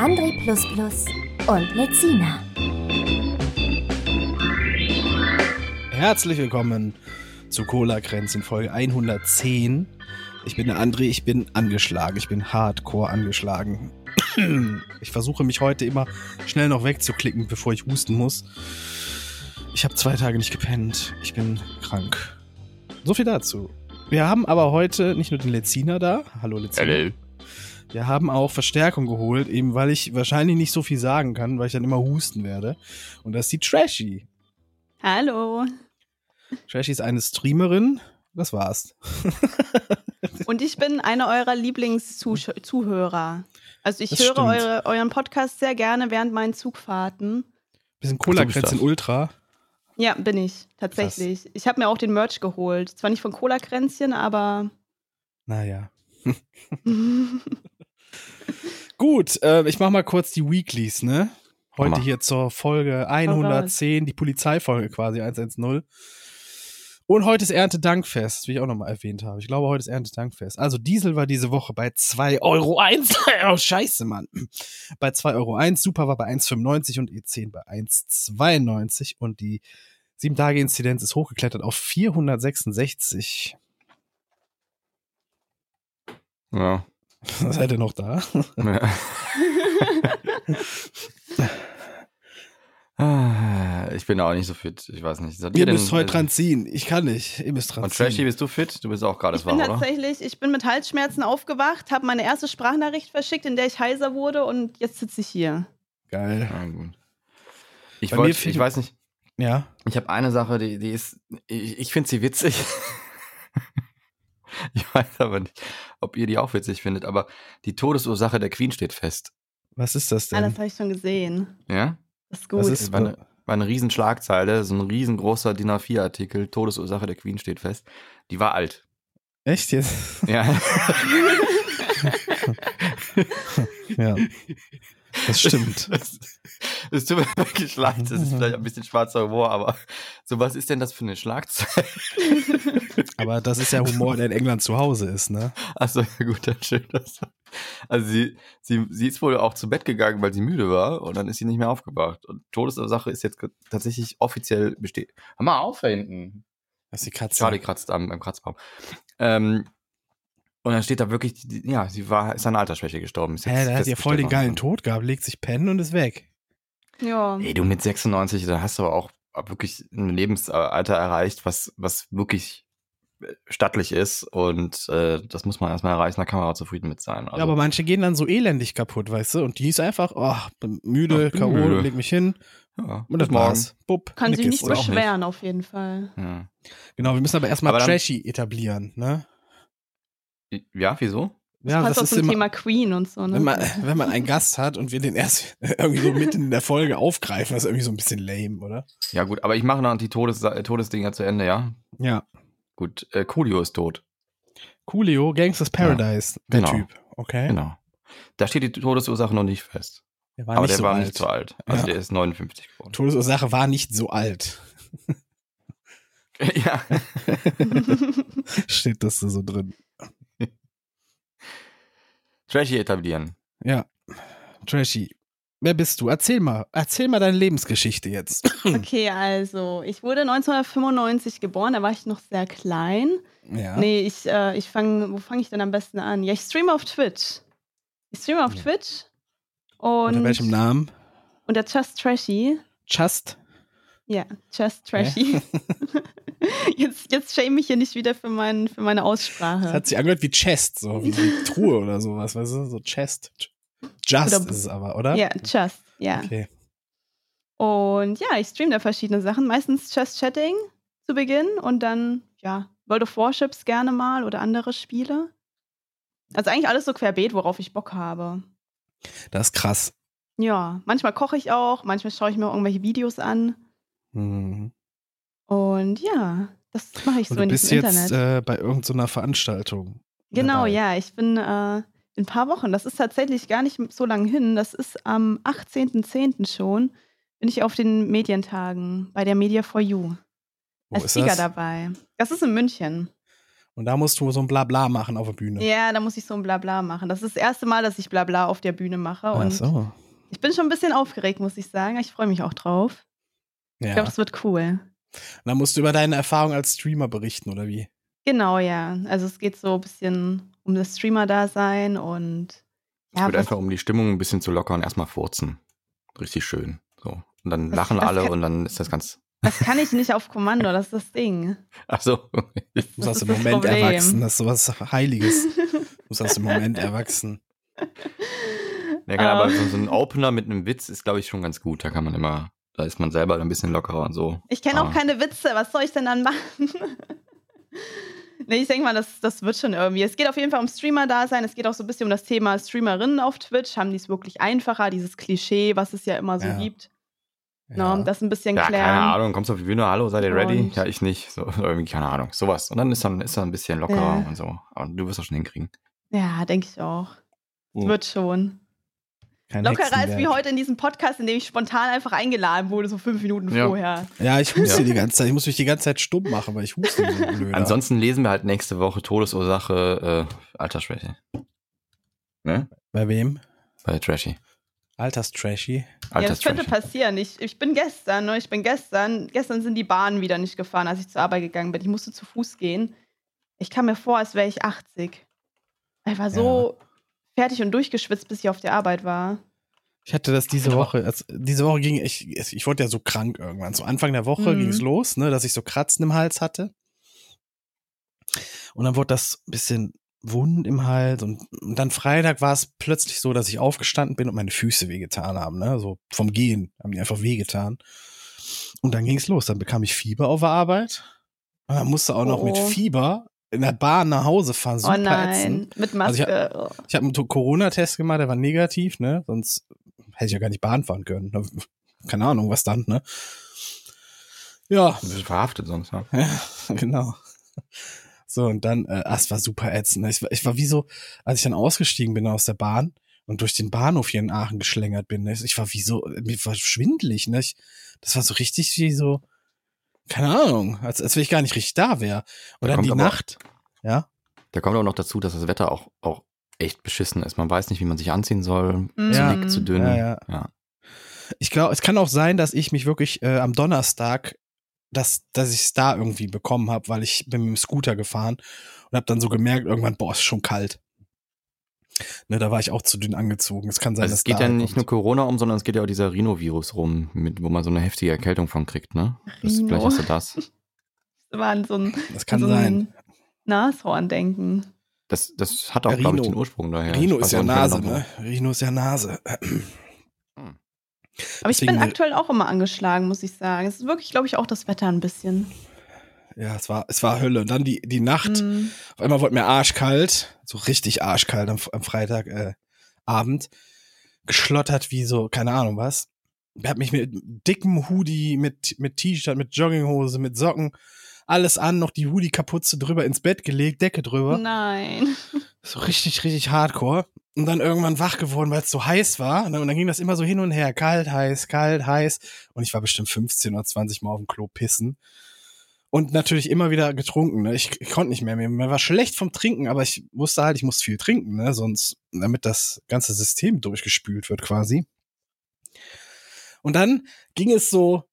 André und Lezina. Herzlich willkommen zu Cola Kränzchen Folge 110. Ich bin der André, ich bin angeschlagen, ich bin hardcore angeschlagen. Ich versuche mich heute immer schnell noch wegzuklicken, bevor ich husten muss. Ich habe zwei Tage nicht gepennt. Ich bin krank. So viel dazu. Wir haben aber heute nicht nur den Leziner da. Hallo Leziner. Hallo. Wir haben auch Verstärkung geholt, eben weil ich wahrscheinlich nicht so viel sagen kann, weil ich dann immer husten werde. Und das ist die Trashy. Hallo. Trashy ist eine Streamerin. Das war's. Und ich bin einer eurer Lieblingszuhörer. Also ich Das höre eure, euren Podcast sehr gerne während meinen Zugfahrten. Bisschen cola das. in Ultra. Ja, bin ich, tatsächlich. Ich habe mir auch den Merch geholt. Zwar nicht von Cola Kränzchen, aber Naja. Gut, äh, ich mach mal kurz die Weeklies, ne? Heute Mach. hier zur Folge 110, die Polizeifolge quasi 110. Und heute ist Erntedankfest, wie ich auch nochmal erwähnt habe. Ich glaube, heute ist Erntedankfest. Also Diesel war diese Woche bei 2,01 Euro. oh, scheiße, Mann. Bei 2,01 Euro. Super war bei 1,95 und E10 bei 1,92. Und die 7-Tage-Inzidenz ist hochgeklettert auf 466. Ja. Seid ihr noch da? ja. Ah, ich bin auch nicht so fit. Ich weiß nicht. Seid Ihr müsst heute dran ziehen. Ich kann nicht. Ihr müsst dran Und Trashy, ziehen. bist du fit? Du bist auch gerade ich bin wach, oder? tatsächlich, ich bin mit Halsschmerzen aufgewacht, habe meine erste Sprachnachricht verschickt, in der ich heiser wurde und jetzt sitze ich hier. Geil. Ja, gut. Ich fiel- ich weiß nicht, Ja. ich habe eine Sache, die, die ist, ich, ich finde sie witzig. ich weiß aber nicht, ob ihr die auch witzig findet, aber die Todesursache der Queen steht fest. Was ist das Ah, denn? das habe ich schon gesehen. Ja? Das ist gut. Das ist war eine, war eine riesen Schlagzeile, so ein riesengroßer DIN A4-Artikel, Todesursache der Queen steht fest. Die war alt. Echt jetzt? Ja. ja. Das stimmt. Das, das tut mir wirklich leid. Das ist vielleicht ein bisschen schwarzer Humor, aber so was ist denn das für eine Schlagzeile? Aber das ist ja Humor, der in England zu Hause ist, ne? Achso, ja gut, dann schön. Das. Also sie, sie, sie ist wohl auch zu Bett gegangen, weil sie müde war und dann ist sie nicht mehr aufgewacht. Und Todesursache ist jetzt tatsächlich offiziell besteht. Hör mal auf da hinten. Das ist die Katze. Charlie kratzt am, am Kratzbaum. Ähm, und dann steht da wirklich, ja, sie war, ist an Altersschwäche gestorben. Ist Hä, der hat ja voll den geilen. Tod gehabt, legt sich pennen und ist weg. ja. Ey, du mit 96, da hast du aber auch wirklich ein Lebensalter erreicht, was, was wirklich äh, stattlich ist und äh, das muss man erstmal erreichen, da kann man auch zufrieden mit sein. Also, ja, aber manche gehen dann so elendig kaputt, weißt du? Und die ist einfach, oh, bin müde, K.O., leg mich hin ja, und das war's. Bupp, Kann sich nicht auch nicht. beschweren, auf jeden Fall. Ja. Genau, wir müssen aber erstmal Aber dann- Trashy etablieren, ne? Ja, wieso? Ja, Passt auch das ist zum immer, Thema Queen und so, ne? wenn man, wenn man einen Gast hat und wir den erst irgendwie so mitten in der Folge aufgreifen, das ist irgendwie so ein bisschen lame, oder? Ja gut, aber ich mache noch die Todes Todesdinger zu Ende, ja? Ja. Gut, äh, Coolio ist tot. Coolio, Gangsters Paradise, der genau. Typ. Okay. Genau. Da steht die Todesursache noch nicht fest. Der war aber nicht der so war alt. nicht so alt. Also Ja. der ist 59 geworden. Todesursache war nicht so alt. ja. Steht das so drin. Trashy etablieren. Ja. Trashy. Wer bist du? Erzähl mal. Erzähl mal deine Lebensgeschichte jetzt. Okay, also, ich wurde 1995 geboren, da war ich noch sehr klein. Ja. Nee, ich, äh, ich fange, wo fange ich denn am besten an? Ja, ich streame auf Twitch. Ich streame auf Twitch. Und Unter welchem Namen? unter Just Trashy. Just? Ja, Just Trashy. jetzt, jetzt shame ich hier nicht wieder für, mein, für meine Das Aussprache. hat sich angehört wie Chest, so wie eine Truhe oder sowas, weißt du? So Chest. Just Oder- ist es aber, oder? Ja, Just, ja. Okay. Und ja, ich streame da verschiedene Sachen. Meistens Just Chatting zu Beginn und dann, ja, World of Warships gerne mal oder andere Spiele. Also eigentlich alles so querbeet, worauf ich Bock habe. Das ist krass. Ja, manchmal koche ich auch, manchmal schaue ich mir irgendwelche Videos an. Mhm. Und ja, das mache ich Und so du in bist jetzt Internet. äh, bei irgendeiner Veranstaltung. Genau, dabei. ja, ich bin äh, in ein paar Wochen, das ist tatsächlich gar nicht so lange hin, das ist am 18.10. schon, bin ich auf den Medientagen bei der Media for You. Wo Als Speaker das? dabei. Das ist in München. Und da musst du so ein Blabla machen auf der Bühne. Ja, da muss ich so ein Blabla machen. Das ist das erste Mal, dass ich Blabla auf der Bühne mache. Ach Und so. ich bin schon ein bisschen aufgeregt, muss ich sagen. Ich freue mich auch drauf. Ich Ja. glaube, das wird cool. Und dann musst du über deine Erfahrung als Streamer berichten, oder wie? Genau, ja. Also es geht so ein bisschen um das Streamer-Dasein und Es ja, wird was, einfach, um die Stimmung ein bisschen zu lockern, erstmal furzen. Richtig schön. So. Und dann Das- lachen das alle kann- und dann ist das ganz. das kann ich nicht auf Kommando, das ist das Ding. Ach so. Du musst aus dem Moment Problem. erwachsen. Das ist sowas Heiliges. Du musst aus dem Moment erwachsen. Ja, genau, aber so, so ein Opener mit einem Witz ist, glaube ich, schon ganz gut. Da kann man immer, da ist man selber ein bisschen lockerer und so. Ich kenne auch Ah. keine Witze, was soll ich denn dann machen? nee, ich denke mal, das, das wird schon irgendwie. Es geht auf jeden Fall um Streamer-Dasein. Es geht auch so ein bisschen um das Thema Streamerinnen auf Twitch. Haben die es wirklich einfacher? Dieses Klischee, was es ja immer so Ja. gibt. Ja. Ja. das ein bisschen Ja, klären. keine Ahnung, kommst du auf die Bühne, hallo, seid ihr ready? Und- Ja, ich nicht. So, irgendwie, keine Ahnung, sowas. Und dann ist dann, ist dann ein bisschen lockerer Ja. und so. Und du wirst das schon hinkriegen. Ja, denke ich auch. Es Mhm. Wird schon. Kein Lockerer als wie heute in diesem Podcast, in dem ich spontan einfach eingeladen wurde, so fünf Minuten Ja. vorher. Ja, ich huste Ja. die ganze Zeit. Ich muss mich die ganze Zeit stumm machen, weil ich huste so. Ansonsten lesen wir halt nächste Woche Todesursache äh, Altersschwäche. Ne? Bei wem? Bei Trashy. Alterstrashy. Ja, das könnte passieren. Ich, ich bin gestern, ne, ich bin gestern, gestern sind die Bahnen wieder nicht gefahren, als ich zur Arbeit gegangen bin. Ich musste zu Fuß gehen. Ich kam mir vor, als wäre ich 80. Ich war so fertig und durchgeschwitzt, bis ich auf der Arbeit war. Ich hatte das diese Woche. Also diese Woche ging ich, ich wurde ja so krank irgendwann. So Anfang der Woche Mhm. ging es los, ne, dass ich so Kratzen im Hals hatte. Und dann wurde das ein bisschen wund im Hals und, und dann Freitag war es plötzlich so, dass ich aufgestanden bin und meine Füße wehgetan haben, ne, so vom Gehen haben die einfach wehgetan. Und dann ging es los, dann bekam ich Fieber auf der Arbeit. Und dann musste auch noch mit Oh. Fieber in der Bahn nach Hause fahren, super oh nein, ätzend. mit Also ich Maske. oh. Ich habe einen Corona-Test gemacht, der war negativ, ne? Sonst hätte ich ja gar nicht Bahn fahren können. Keine Ahnung, was dann, ne? Ja, Du bist verhaftet sonst, ja. ja, genau. So, und dann, äh, ah, es war super ätzend. Ich, war- ich war wie so, als ich dann ausgestiegen bin aus der Bahn und durch den Bahnhof hier in Aachen geschlängert bin, ne? ich war wie so, mir war schwindelig, ne? Ich, das war so richtig wie so, keine Ahnung, als, als wenn ich gar nicht richtig da wäre. Und Da die aber- Nacht, ja, Da kommt auch noch dazu, dass das Wetter auch, auch echt beschissen ist. Man weiß nicht, wie man sich anziehen soll. Mhm. Zu Ja. dick, zu dünn. Ja, ja. ja. Ich glaube, es kann auch sein, dass ich mich wirklich äh, am Donnerstag, dass, dass ich es da irgendwie bekommen habe, weil ich bin mit dem Scooter gefahren und habe dann so gemerkt, irgendwann, boah, ist schon kalt. Ne, da war ich auch zu dünn angezogen. Es kann sein, Also dass es geht da ja nicht nur kommt. Corona um, sondern es geht ja auch dieser Rhinovirus rum, mit, wo man so eine heftige Erkältung von kriegt, ne? Das, Rhino. vielleicht hast du das. Das war so ein, Das kann so sein. ein Nashorn denken. Das, das hat auch, Ja, glaube ich, den Ursprung daher. Rhino Ich ist ja nicht Nase, genau, ne? Rhino ist ja Nase. Aber ich Deswegen bin will- aktuell auch immer angeschlagen, muss ich sagen. Es ist wirklich, glaube ich, auch das Wetter ein bisschen. Ja, es war, es war Hölle. Und dann die, die Nacht. Mhm. Auf einmal wurde mir arschkalt, so richtig arschkalt am, am Freitag äh, Abend, geschlottert wie so, keine Ahnung was. Ich hab mich mit dickem Hoodie, mit, mit T-Shirt, mit Jogginghose, mit Socken, alles an, noch die Hoodie-Kapuze drüber ins Bett gelegt, Decke drüber. Nein. So richtig, richtig hardcore. Und dann irgendwann wach geworden, weil es so heiß war. ne? Und dann ging das immer so hin und her. Kalt, heiß, kalt, heiß. Und ich war bestimmt 15 oder 20 Mal auf dem Klo pissen. Und natürlich immer wieder getrunken. Ne? Ich, ich konnte nicht mehr. Mir, war schlecht vom Trinken, aber ich wusste halt, ich muss viel trinken, ne? Sonst, damit das ganze System durchgespült wird quasi. Und dann ging es so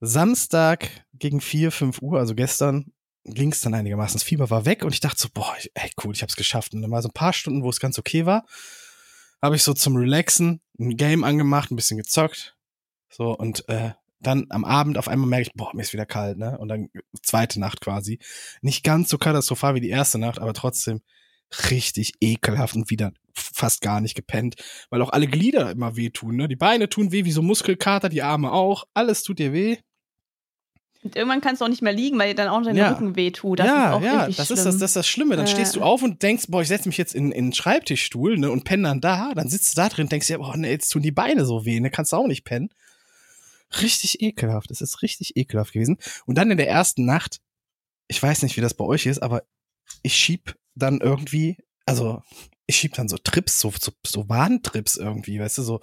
Samstag gegen 4, 5 Uhr, also gestern, ging es dann einigermaßen. Das Fieber war weg und ich dachte so, boah, ey, cool, ich hab's geschafft. Und dann mal so ein paar Stunden, wo es ganz okay war, habe ich so zum Relaxen ein Game angemacht, ein bisschen gezockt. So, und äh, dann am Abend auf einmal merke ich, boah, mir ist wieder kalt, ne? Und dann zweite Nacht quasi. Nicht ganz so katastrophal wie die erste Nacht, aber trotzdem richtig ekelhaft und wieder fast gar nicht gepennt, weil auch alle Glieder immer wehtun, ne? Die Beine tun weh wie so Muskelkater, die Arme auch, alles tut dir weh. Und irgendwann kannst du auch nicht mehr liegen, weil dir dann auch dein Ja. Rücken wehtut. Das ja, ist auch ja, richtig das schlimm. ist das, das ist das Schlimme. Dann Äh. stehst du auf und denkst, boah, ich setze mich jetzt in, in den Schreibtischstuhl ne, und penne dann da. Dann sitzt du da drin und denkst dir, boah, ne, jetzt tun die Beine so weh, ne, kannst du auch nicht pennen. Richtig ekelhaft. Es ist richtig ekelhaft gewesen. Und dann in der ersten Nacht, ich weiß nicht, wie das bei euch ist, aber ich schieb dann irgendwie, also ich schieb dann so Trips, so, so, so Warntrips irgendwie, weißt du, so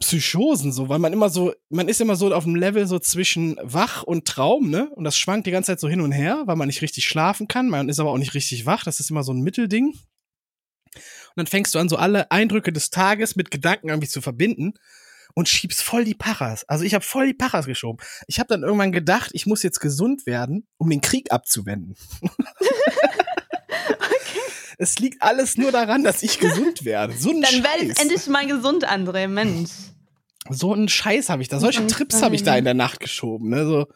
Psychosen, so, weil man immer so, man ist immer so auf dem Level so zwischen wach und Traum, ne? Und das schwankt die ganze Zeit so hin und her, weil man nicht richtig schlafen kann. Man ist aber auch nicht richtig wach. Das ist immer so ein Mittelding. Und dann fängst du an, so alle Eindrücke des Tages mit Gedanken irgendwie zu verbinden und schiebst voll die Paras. Also ich habe voll die Paras geschoben. Ich habe dann irgendwann gedacht, ich muss jetzt gesund werden, um den Krieg abzuwenden. Es liegt alles nur daran, dass ich gesund werde. So ein Dann werde ich endlich mal gesund, André, Mensch. So einen Scheiß habe ich da. Solche nicht Trips habe ich da sein. in der Nacht geschoben. Ne? So,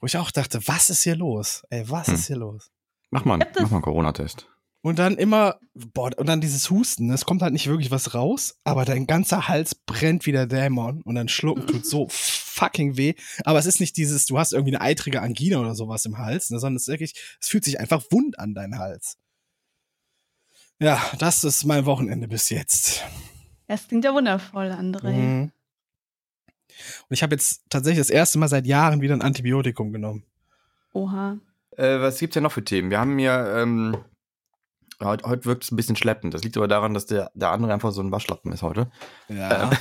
wo ich auch dachte, was ist hier los? Ey, was Hm. ist hier los? Mach mal, mach mal einen Corona-Test. Und dann immer, boah, und dann dieses Husten. ne? Es kommt halt nicht wirklich was raus, aber dein ganzer Hals brennt wie der Dämon und dann schlucken tut so fucking weh. Aber es ist nicht dieses, du hast irgendwie eine eitrige Angina oder sowas im Hals, ne? sondern es ist wirklich, es fühlt sich einfach wund an, dein Hals. Ja, das ist mein Wochenende bis jetzt. Das klingt ja wundervoll, André. Mhm. Und ich habe jetzt tatsächlich das erste Mal seit Jahren wieder ein Antibiotikum genommen. Oha. Äh, was gibt's denn noch für Themen? Wir haben hier, ähm, heute, heute wirkt es ein bisschen schleppend. Das liegt aber daran, dass der, der andere einfach so ein Waschlappen ist heute. Ja.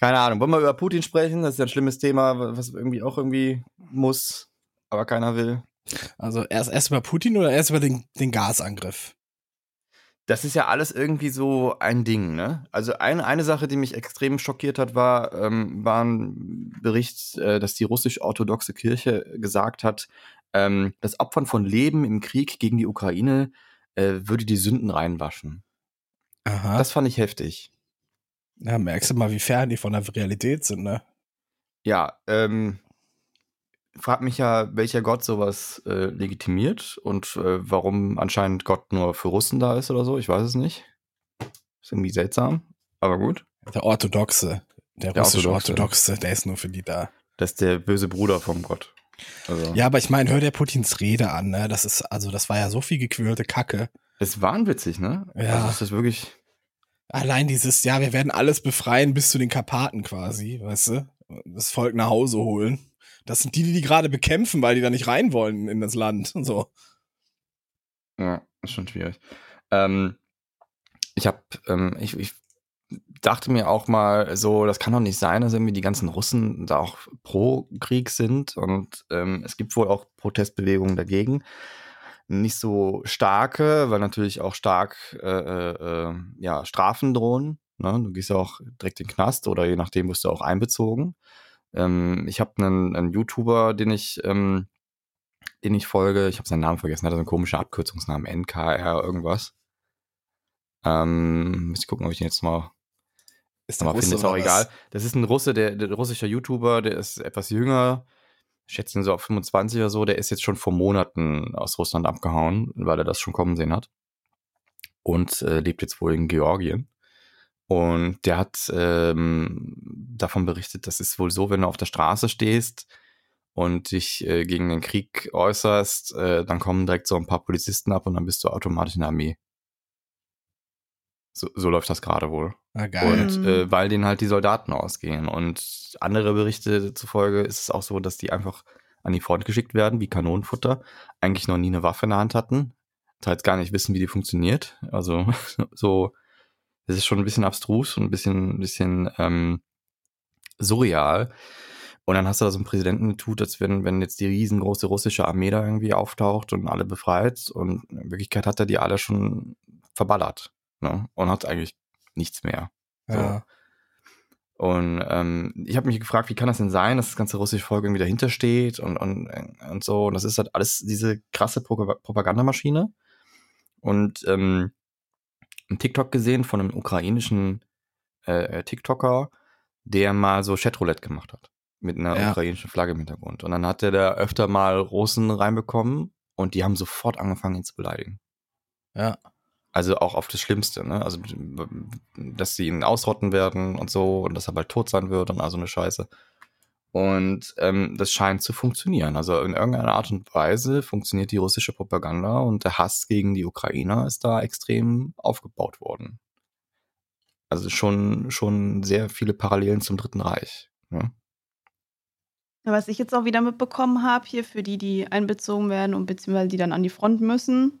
Keine Ahnung. Wollen wir über Putin sprechen? Das ist ja ein schlimmes Thema, was irgendwie auch irgendwie muss, aber keiner will. Also erst, erst über Putin oder erst über den, den Gasangriff? Das ist ja alles irgendwie so ein Ding, ne? Also eine, eine Sache, die mich extrem schockiert hat, war, ähm, war ein Bericht, äh, dass die russisch-orthodoxe Kirche gesagt hat, ähm, das Opfern von Leben im Krieg gegen die Ukraine äh, würde die Sünden reinwaschen. Aha. Das fand ich heftig. ja, merkst du mal, wie fern die von der Realität sind, ne? Ja, ähm, frag mich ja, welcher Gott sowas äh, legitimiert und äh, warum anscheinend Gott nur für Russen da ist oder so. Ich weiß es nicht. Ist irgendwie seltsam, aber gut. Der Orthodoxe, der, Der russisch-orthodoxe, der ist nur für die da. Das ist der böse Bruder vom Gott. Also, Ja, aber ich meine, hör dir Putins Rede an, ne? Das ist, also das war ja so viel gequirlte Kacke. Es war wahnwitzig, ne? Ja. Also ist das wirklich. Allein dieses, ja, wir werden alles befreien bis zu den Karpaten quasi, weißt du? Das Volk nach Hause holen. Das sind die, die die gerade bekämpfen, weil die da nicht rein wollen in das Land und so. Ja, ist schon schwierig. Ähm, ich habe, ähm, ich, ich dachte mir auch mal so, das kann doch nicht sein, dass irgendwie die ganzen Russen da auch pro Krieg sind und ähm, es gibt wohl auch Protestbewegungen dagegen. Nicht so starke, weil natürlich auch stark äh, äh, äh, ja, Strafen drohen. Ne? Du gehst ja auch direkt in den Knast oder je nachdem wirst du auch einbezogen. Ähm, ich habe einen, einen YouTuber, den ich ähm, den ich folge, ich habe seinen Namen vergessen, hat so einen komischen Abkürzungsnamen, NKR irgendwas. Ähm, muss ich gucken, ob ich den jetzt mal, Ist mal finde, ist oder auch egal. Das ist ein Russe, der, der russischer YouTuber, der ist etwas jünger, ich schätze ihn so auf 25 oder so, der ist jetzt schon vor Monaten aus Russland abgehauen, weil er das schon kommen sehen hat. Und äh, lebt jetzt wohl in Georgien. Und der hat ähm, davon berichtet, das ist wohl so, wenn du auf der Straße stehst und dich äh, gegen den Krieg äußerst, äh, dann kommen direkt so ein paar Polizisten ab und dann bist du automatisch in der Armee. So, so läuft das gerade wohl. Ah, geil. Und Mhm. äh, weil denen halt die Soldaten ausgehen. Und andere Berichte zufolge ist es auch so, dass die einfach an die Front geschickt werden, wie Kanonenfutter, eigentlich noch nie eine Waffe in der Hand hatten, teils gar nicht wissen, wie die funktioniert. Also so, es ist schon ein bisschen abstrus und ein bisschen, ein bisschen ähm, surreal. Und dann hast du da so einen Präsidenten, der tut, als wenn, wenn jetzt die riesengroße russische Armee da irgendwie auftaucht und alle befreit. Und in Wirklichkeit hat er die alle schon verballert. Ne? Und hat eigentlich nichts mehr. So. ja. Und ähm, ich habe mich gefragt, wie kann das denn sein, dass das ganze russische Volk irgendwie dahinter steht und, und, und so. Und das ist halt alles diese krasse Pro Propagandamaschine. Und ähm, ein TikTok gesehen von einem ukrainischen äh, TikToker, der mal so Chatroulette gemacht hat. Mit einer Ja. ukrainischen Flagge im Hintergrund. Und dann hat er da öfter mal Russen reinbekommen und die haben sofort angefangen, ihn zu beleidigen. Ja. Also auch auf das Schlimmste, ne? Also, dass sie ihn ausrotten werden und so und dass er bald tot sein wird und all so eine Scheiße. Und ähm, das scheint zu funktionieren. Also in irgendeiner Art und Weise funktioniert die russische Propaganda und der Hass gegen die Ukrainer ist da extrem aufgebaut worden. Also schon, schon sehr viele Parallelen zum Dritten Reich. Ne? Was ich jetzt auch wieder mitbekommen habe, hier für die, die einbezogen werden und beziehungsweise die dann an die Front müssen,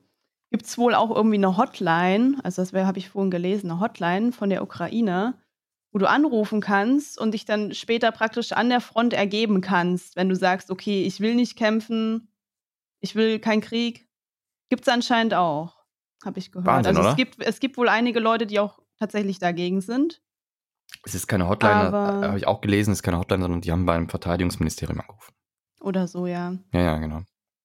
gibt es wohl auch irgendwie eine Hotline, also das habe ich vorhin gelesen, eine Hotline von der Ukraine, wo du anrufen kannst und dich dann später praktisch an der Front ergeben kannst, wenn du sagst, okay, ich will nicht kämpfen, ich will keinen Krieg. Gibt es anscheinend auch, habe ich gehört. Wahnsinn, also oder? es gibt, es gibt wohl einige Leute, die auch tatsächlich dagegen sind. Es ist keine Hotline, äh, habe ich auch gelesen, es ist keine Hotline, sondern die haben beim Verteidigungsministerium angerufen. Oder so, ja. Ja, ja, genau.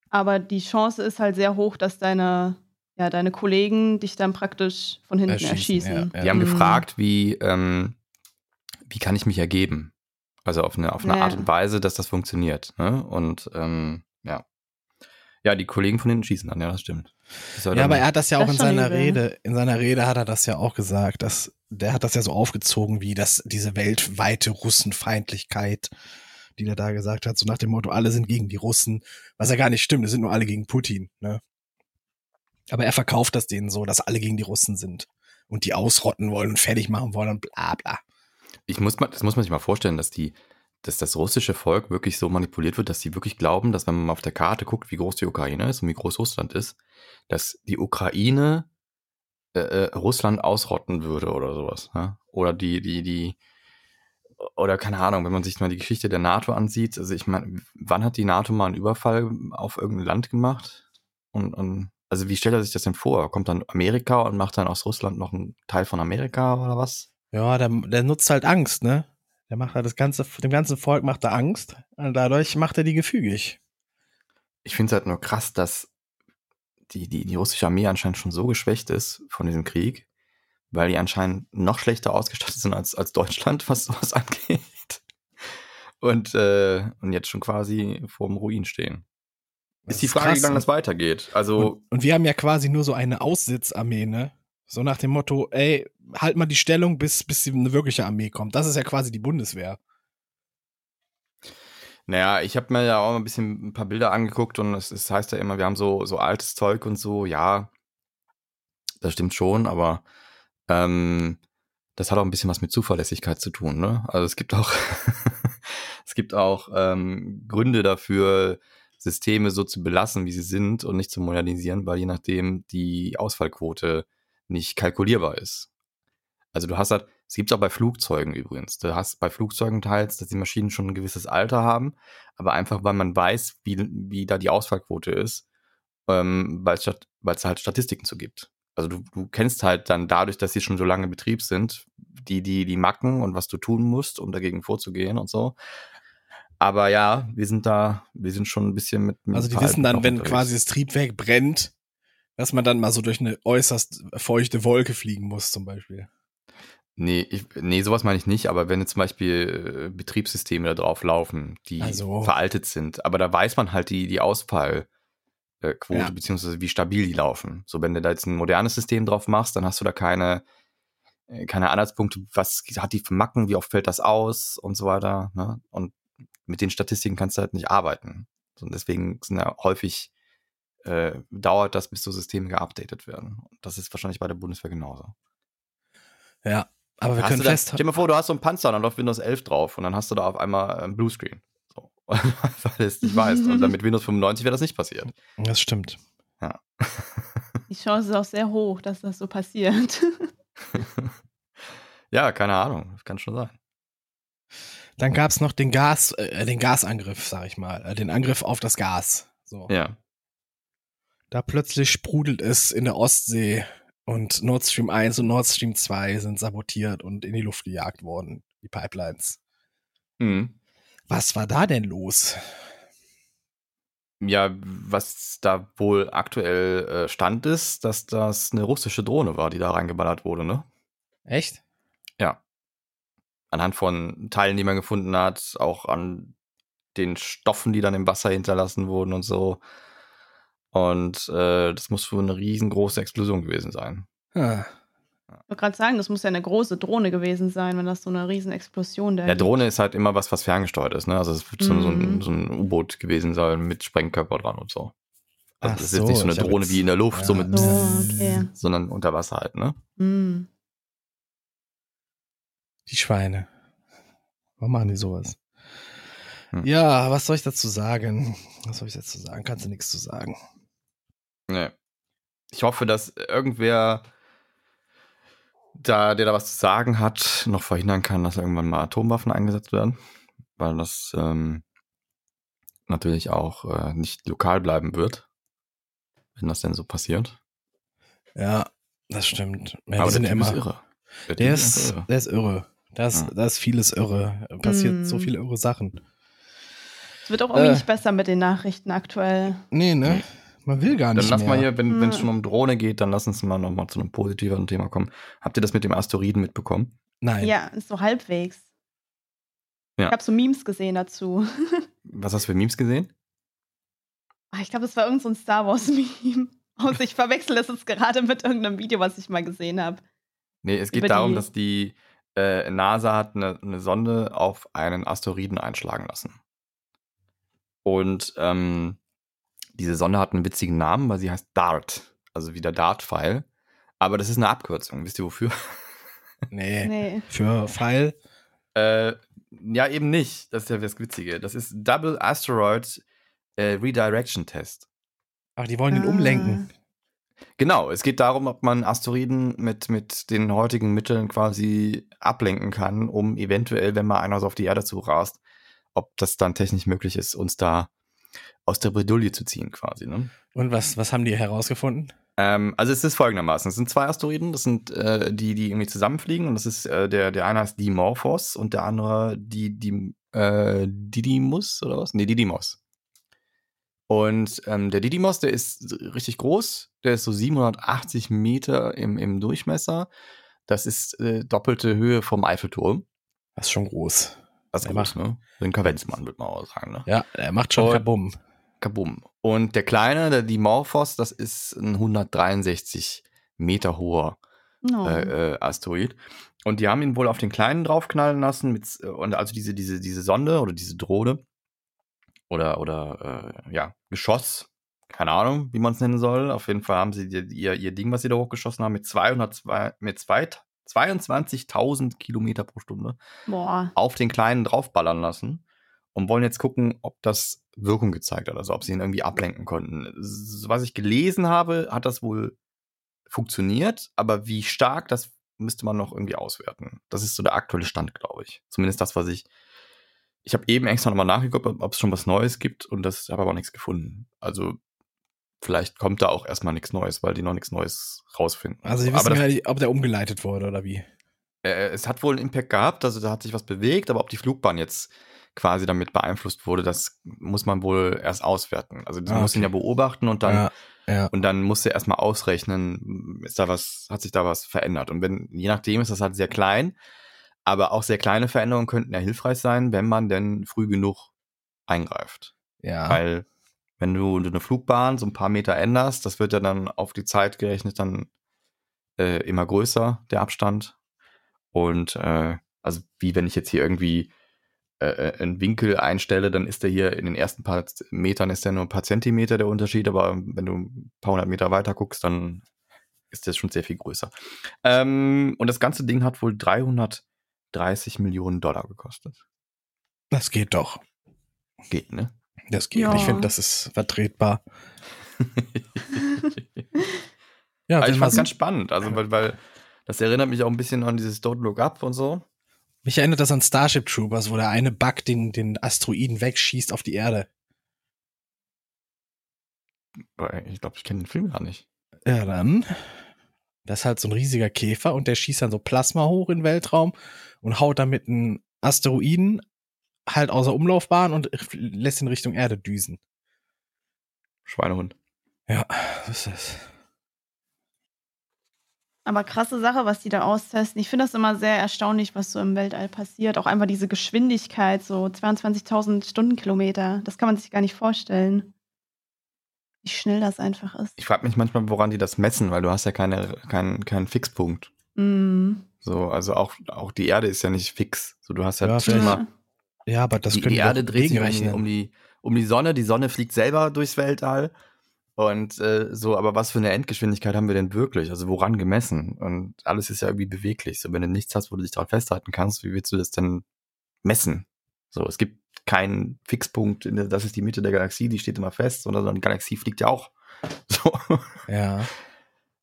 Aber die Chance ist halt sehr hoch, dass deine, ja, deine Kollegen dich dann praktisch von hinten Erschießen, erschießen. ja, ja. Die haben Mhm. gefragt, wie, ähm, wie kann ich mich ergeben? Also auf eine, auf eine Ja. Art und Weise, dass das funktioniert. Ne? Und ähm, ja. Ja, die Kollegen von hinten schießen dann, ja, das stimmt. Das Ja, aber er hat das ja auch Das in ist schon seiner übel. Rede, in seiner Rede hat er das ja auch gesagt, dass der hat das ja so aufgezogen, wie das diese weltweite Russenfeindlichkeit, die er da gesagt hat, so nach dem Motto, alle sind gegen die Russen, was ja gar nicht stimmt, es sind nur alle gegen Putin, ne? Aber er verkauft das denen so, dass alle gegen die Russen sind und die ausrotten wollen und fertig machen wollen und bla bla. ich muss mal, das muss man sich mal vorstellen, dass die, dass das russische Volk wirklich so manipuliert wird, dass sie wirklich glauben, dass wenn man auf der Karte guckt, wie groß die Ukraine ist und wie groß Russland ist, dass die Ukraine äh, äh, Russland ausrotten würde oder sowas. Ne? Oder die, die, die, oder keine Ahnung, wenn man sich mal die Geschichte der NATO ansieht, also ich meine, wann hat die NATO mal einen Überfall auf irgendein Land gemacht? Und, und also wie stellt er sich das denn vor? Kommt dann Amerika und macht dann aus Russland noch einen Teil von Amerika oder was? Ja, der, der nutzt halt Angst, ne? Der macht halt das ganze, dem ganzen Volk macht er Angst und dadurch macht er die gefügig. ich finde es halt nur krass, dass die, die, die russische Armee anscheinend schon so geschwächt ist von diesem Krieg, weil die anscheinend noch schlechter ausgestattet sind als, als Deutschland, was sowas angeht. Und, äh, und jetzt schon quasi vorm Ruin stehen. Ist die Frage, krass, wie lange ne? das weitergeht. Also, Und, und wir haben ja quasi nur so eine Aussitzarmee, ne? So nach dem Motto, ey, halt mal die Stellung, bis, bis eine wirkliche Armee kommt. Das ist ja quasi die Bundeswehr. naja, ich habe mir ja auch ein bisschen ein paar Bilder angeguckt und es, es heißt ja immer, wir haben so, so altes Zeug und so, ja, das stimmt schon, aber ähm, das hat auch ein bisschen was mit Zuverlässigkeit zu tun, ne? Also es gibt auch, es gibt auch ähm, Gründe dafür, Systeme so zu belassen, wie sie sind und nicht zu modernisieren, weil je nachdem die Ausfallquote nicht kalkulierbar ist. Also du hast halt, es gibt auch bei Flugzeugen übrigens. Du hast bei Flugzeugen teils, dass die Maschinen schon ein gewisses Alter haben, aber einfach, weil man weiß, wie, wie da die Ausfallquote ist, ähm, es weil es halt Statistiken zu gibt. Also du, du kennst halt dann dadurch, dass sie schon so lange in Betrieb sind, die, die, die Macken und was du tun musst, um dagegen vorzugehen und so. Aber ja, wir sind da, wir sind schon ein bisschen mit. mit Also die wissen dann, wenn Knochen quasi unterwegs. das Triebwerk brennt, dass man dann mal so durch eine äußerst feuchte Wolke fliegen muss, zum Beispiel. Nee, ich, nee, sowas meine ich nicht, aber wenn jetzt zum Beispiel äh, Betriebssysteme da drauf laufen, die Also. veraltet sind, aber da weiß man halt die, die Ausfallquote, Quote, Ja. beziehungsweise wie stabil die laufen. So, wenn du da jetzt ein modernes System drauf machst, dann hast du da keine, äh, keine Anhaltspunkte, was hat die für Macken, wie oft fällt das aus und so weiter. Ne? Und mit den Statistiken kannst du halt nicht arbeiten. Und deswegen sind ja häufig, äh, dauert das, bis so Systeme geupdatet werden. Und das ist wahrscheinlich bei der Bundeswehr genauso. Ja. Aber wir Hast können du dann, fest. stell dir mal vor, du hast so einen Panzer, dann läuft Windows 11 drauf und dann hast du da auf einmal ein Bluescreen. So. Weil du es nicht weißt. Und dann mit Windows 95 wäre das nicht passiert. Das stimmt. Die Chance ist auch sehr hoch, dass das so passiert. ja, keine Ahnung. Das kann schon sein. Dann gab's noch den Gas, äh, den Gasangriff, sag ich mal, äh, den Angriff auf das Gas. So. Ja. Da plötzlich sprudelt es in der Ostsee und Nord Stream 1 und Nord Stream 2 sind sabotiert und in die Luft gejagt worden, die Pipelines. Mhm. Was war da denn los? Ja, was da wohl aktuell äh, Stand ist, dass das eine russische Drohne war, die da reingeballert wurde, ne? Echt? Anhand von Teilen, die man gefunden hat, auch an den Stoffen, die dann im Wasser hinterlassen wurden und so. Und äh, das muss wohl eine riesengroße Explosion gewesen sein. Ich wollte gerade sagen, das muss ja eine große Drohne gewesen sein, wenn das so eine riesen Explosion da Ja. Drohne ist halt immer was, was ferngesteuert ist. Ne? Also es wird so, so, ein, Mhm. so ein U-Boot gewesen sein mit Sprengkörper dran und so. Also Ach das ist jetzt nicht so eine Drohne jetzt- wie in der Luft, so Ja. mit So, okay. sondern unter Wasser halt, ne? Hm. Die Schweine. Warum machen die sowas? Hm. Ja, was soll ich dazu sagen? Was soll ich dazu sagen? Kannst du nichts zu sagen. Nee. Ich hoffe, dass irgendwer da, der da was zu sagen hat, noch verhindern kann, dass irgendwann mal Atomwaffen eingesetzt werden. Weil das ähm, natürlich auch äh, nicht lokal bleiben wird, wenn das denn so passiert. Ja, das stimmt. Ja, Aber sind der ja Typ immer, ist irre. Der, Der ist, irre. der ist irre. Da ist, Ja. da ist vieles irre. Passiert Hm. so viele irre Sachen. Es wird auch irgendwie Äh. nicht besser mit den Nachrichten aktuell. Nee, ne? Man will gar Dann nicht lass mehr. mal hier, wenn es schon um Drohne geht, dann lass uns mal nochmal zu einem positiveren Thema kommen. Habt ihr das mit dem Asteroiden mitbekommen? Nein. Ja, so halbwegs. Ja. Ich habe so Memes gesehen dazu. Was hast du für Memes gesehen? Ah, Ich glaube, das war irgendein so ein Star Wars-Meme. Und ich verwechsel das jetzt gerade mit irgendeinem Video, was ich mal gesehen habe. Nee, es geht Über darum, die- dass die äh, NASA hat eine, eine Sonde auf einen Asteroiden einschlagen lassen. Und ähm, diese Sonde hat einen witzigen Namen, weil sie heißt DART, also wie der Dart-Pfeil. Aber das ist eine Abkürzung. Wisst ihr wofür? Nee. Nee. Für Pfeil. äh, ja, eben nicht. Das ist ja das Witzige. Das ist Double Asteroid äh, Redirection Test. Ach, die wollen ihn Ah. umlenken. Genau, es geht darum, ob man Asteroiden mit, mit den heutigen Mitteln quasi ablenken kann, um eventuell, wenn mal einer so auf die Erde zurast, ob das dann technisch möglich ist, uns da aus der Bredouille zu ziehen quasi. Ne? Und was, was haben die herausgefunden? Ähm, also es ist folgendermaßen, es sind zwei Asteroiden, das sind äh, die, die irgendwie zusammenfliegen und das ist, äh, der, der eine heißt Dimorphos und der andere die, die, äh, Didymos oder was? Nee, Didymos. Und ähm, der Didymos, der ist richtig groß, der ist so 780 Meter im, im Durchmesser. Das ist äh, doppelte Höhe vom Eiffelturm. Das ist schon groß. Das ist Der groß, ne? So ein Kavenzmann, würde man auch sagen, ne? Ja, er macht schon Und- Kabum. Kabum. Und der kleine, der Dimorphos, das ist ein 163 Meter hoher No. äh, äh, Asteroid. Und die haben ihn wohl auf den kleinen draufknallen lassen, mit, äh, und also diese, diese, diese Sonde oder diese Drohne oder, oder äh, ja, Geschoss, keine Ahnung, wie man es nennen soll. Auf jeden Fall haben sie ihr, ihr Ding, was sie da hochgeschossen haben, mit 202, mit zwei- 22.000 Kilometer pro Stunde Boah. auf den kleinen draufballern lassen und wollen jetzt gucken, ob das Wirkung gezeigt hat, also ob sie ihn irgendwie ablenken konnten. Was ich gelesen habe, hat das wohl funktioniert, aber wie stark, das müsste man noch irgendwie auswerten. Das ist so der aktuelle Stand, glaube ich. Zumindest das, was ich. Ich habe eben extra nochmal nachgeguckt, ob es schon was Neues gibt und das habe aber nichts gefunden. Also vielleicht kommt da auch erstmal nichts Neues, weil die noch nichts Neues rausfinden. Also, die aber wissen gar nicht, ob der umgeleitet wurde oder wie. äh, es hat wohl einen Impact gehabt, also da hat sich was bewegt, aber ob die Flugbahn jetzt quasi damit beeinflusst wurde, das muss man wohl erst auswerten. Also man Ah, muss ihn ja okay. beobachten und dann ja, ja. und dann musst du erstmal ausrechnen, ist da was, hat sich da was verändert. Und wenn, je nachdem ist das halt sehr klein, aber auch sehr kleine Veränderungen könnten ja hilfreich sein, wenn man denn früh genug eingreift. ja. Weil wenn du eine Flugbahn so ein paar Meter änderst, das wird ja dann auf die Zeit gerechnet dann äh, immer größer, der Abstand. Und äh, also wie wenn ich jetzt hier irgendwie äh, einen Winkel einstelle, dann ist der hier in den ersten paar Metern ist der nur ein paar Zentimeter der Unterschied, aber wenn du ein paar hundert Meter weiter guckst, dann ist das schon sehr viel größer. Ähm, und das ganze Ding hat wohl 330 Millionen Dollar gekostet. Das geht doch. Geht, ne? Das geht. Ja. Ich finde, das ist vertretbar. Ja, wenn ich man fand's ganz spannend, also weil, weil das erinnert mich auch ein bisschen an dieses Don't Look Up und so. mich erinnert das an Starship Troopers, wo der eine Bug den, den Asteroiden wegschießt auf die Erde. Aber Ich glaube, ich kenne den Film gar nicht. Ja, dann. Das ist halt so ein riesiger Käfer und der schießt dann so Plasma hoch in den Weltraum und haut damit einen Asteroiden halt außer Umlaufbahn und lässt ihn Richtung Erde düsen. Schweinehund. Ja, das ist das. Aber krasse Sache, was die da austesten. Ich finde das immer sehr erstaunlich, was so im Weltall passiert. Auch einfach diese Geschwindigkeit, so 22.000 Stundenkilometer. Das kann man sich gar nicht vorstellen. Wie schnell das einfach ist. Ich frage mich manchmal, woran die das messen, weil du hast ja keine, keinen keinen Fixpunkt. Mhm. So, also auch, auch die Erde ist ja nicht fix. So, du hast Ja, vielleicht- immer, Ja, aber das die, die Erde dreht sich um, um, die, um die Sonne. Die Sonne fliegt selber durchs Weltall. Und äh, so, aber was für eine Endgeschwindigkeit haben wir denn wirklich? Also woran gemessen? Und alles ist ja irgendwie beweglich. So, wenn du nichts hast, wo du dich daran festhalten kannst, wie willst du das denn messen? So, es gibt keinen Fixpunkt, das ist die Mitte der Galaxie, die steht immer fest, sondern die Galaxie fliegt ja auch. So. Ja.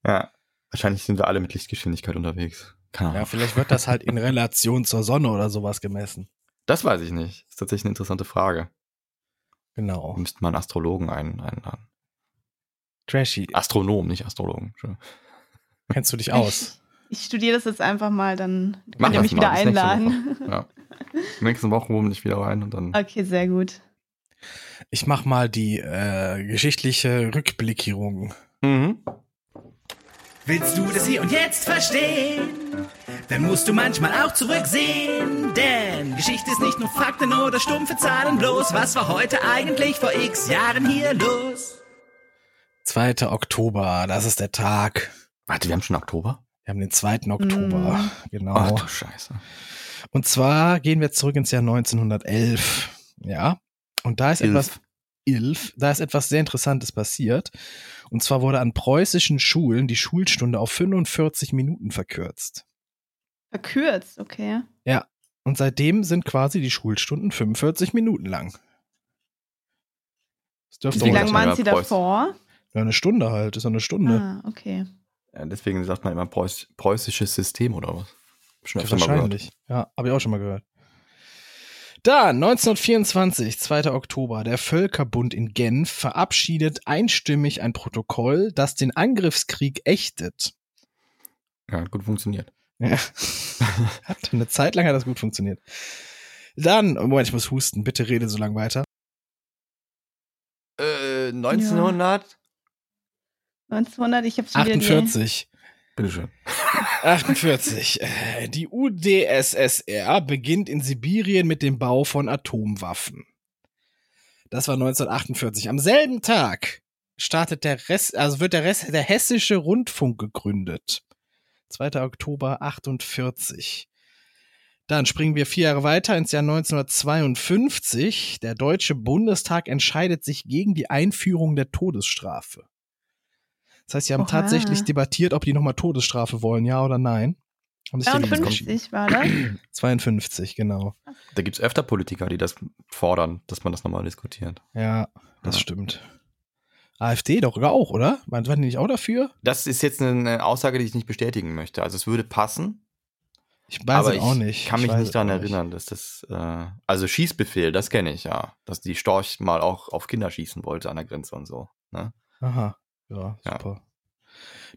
Ja. Wahrscheinlich sind wir alle mit Lichtgeschwindigkeit unterwegs. Keine Ahnung. ja, vielleicht wird das halt in Relation zur Sonne oder sowas gemessen. Das weiß ich nicht. Ist tatsächlich eine interessante Frage. Genau. Müsste man Astrologen ein, einladen. Trashy, Astronom, nicht Astrologen. Kennst du dich aus? Ich studiere das jetzt einfach mal, dann Mach könnt ihr mich mal, wieder bis nächste einladen. Ja. Nächste Woche wir dich wieder rein und dann. Okay, sehr gut. Ich mach mal die äh, geschichtliche Rückblickierung. Mhm. Willst du das hier und jetzt verstehen? Dann musst du manchmal auch zurücksehen. Denn Geschichte ist nicht nur Fakten oder stumpfe Zahlen bloß. Was war heute eigentlich vor x Jahren hier los? 2. Oktober, das ist der Tag. Warte, wir haben schon Oktober? Wir haben den 2. Oktober, Mm. genau. Ach du Scheiße. Und zwar gehen wir zurück ins Jahr 1911. Ja. Und da ist etwas, Ilf, da ist etwas sehr Interessantes passiert. Und zwar wurde an preußischen Schulen die Schulstunde auf 45 Minuten verkürzt. Verkürzt, okay. Und seitdem sind quasi die Schulstunden 45 Minuten lang. Das dürfte Wie lange waren ja Sie davor? Ja, eine Stunde halt, ist ja eine Stunde. Ah, okay. Ja, deswegen sagt man immer Preuß, preußisches System oder was? Schon öfter mal gehört. Wahrscheinlich. Ja, habe ich auch schon mal gehört. Dann 1924, 2. Oktober, der Völkerbund in Genf verabschiedet einstimmig ein Protokoll, das den Angriffskrieg ächtet. Ja, gut funktioniert. Ja. hat eine Zeit lang hat das gut funktioniert. Dann, Moment, ich muss husten, bitte rede so lange weiter. Äh, 1900? 1900, ich die- 48. Bitteschön. 48. Äh, Die UdSSR beginnt in Sibirien mit dem Bau von Atomwaffen. Das war 1948. Am selben Tag startet der Rest, also wird der Rest, der Hessische Rundfunk gegründet. 2. Oktober 48. Dann springen wir vier Jahre weiter ins Jahr 1952. Der Deutsche Bundestag entscheidet sich gegen die Einführung der Todesstrafe. Das heißt, sie haben Oha. tatsächlich debattiert, ob die nochmal Todesstrafe wollen, ja oder nein. Haben sich dagegen entschieden. 52 war das? 52, genau. Da gibt's öfter Politiker, die das fordern, dass man das nochmal diskutiert. Ja, das Ja. stimmt. AfD doch auch, oder? Waren die nicht auch dafür? Das ist jetzt eine Aussage, die ich nicht bestätigen möchte. Also es würde passen, Ich weiß aber es ich auch nicht. kann Ich mich weiß nicht es daran erinnern, dass das, äh, also Schießbefehl, das kenne ich ja, dass die Storch mal auch auf Kinder schießen wollte an der Grenze und so. Ne? Aha, ja, Ja. super.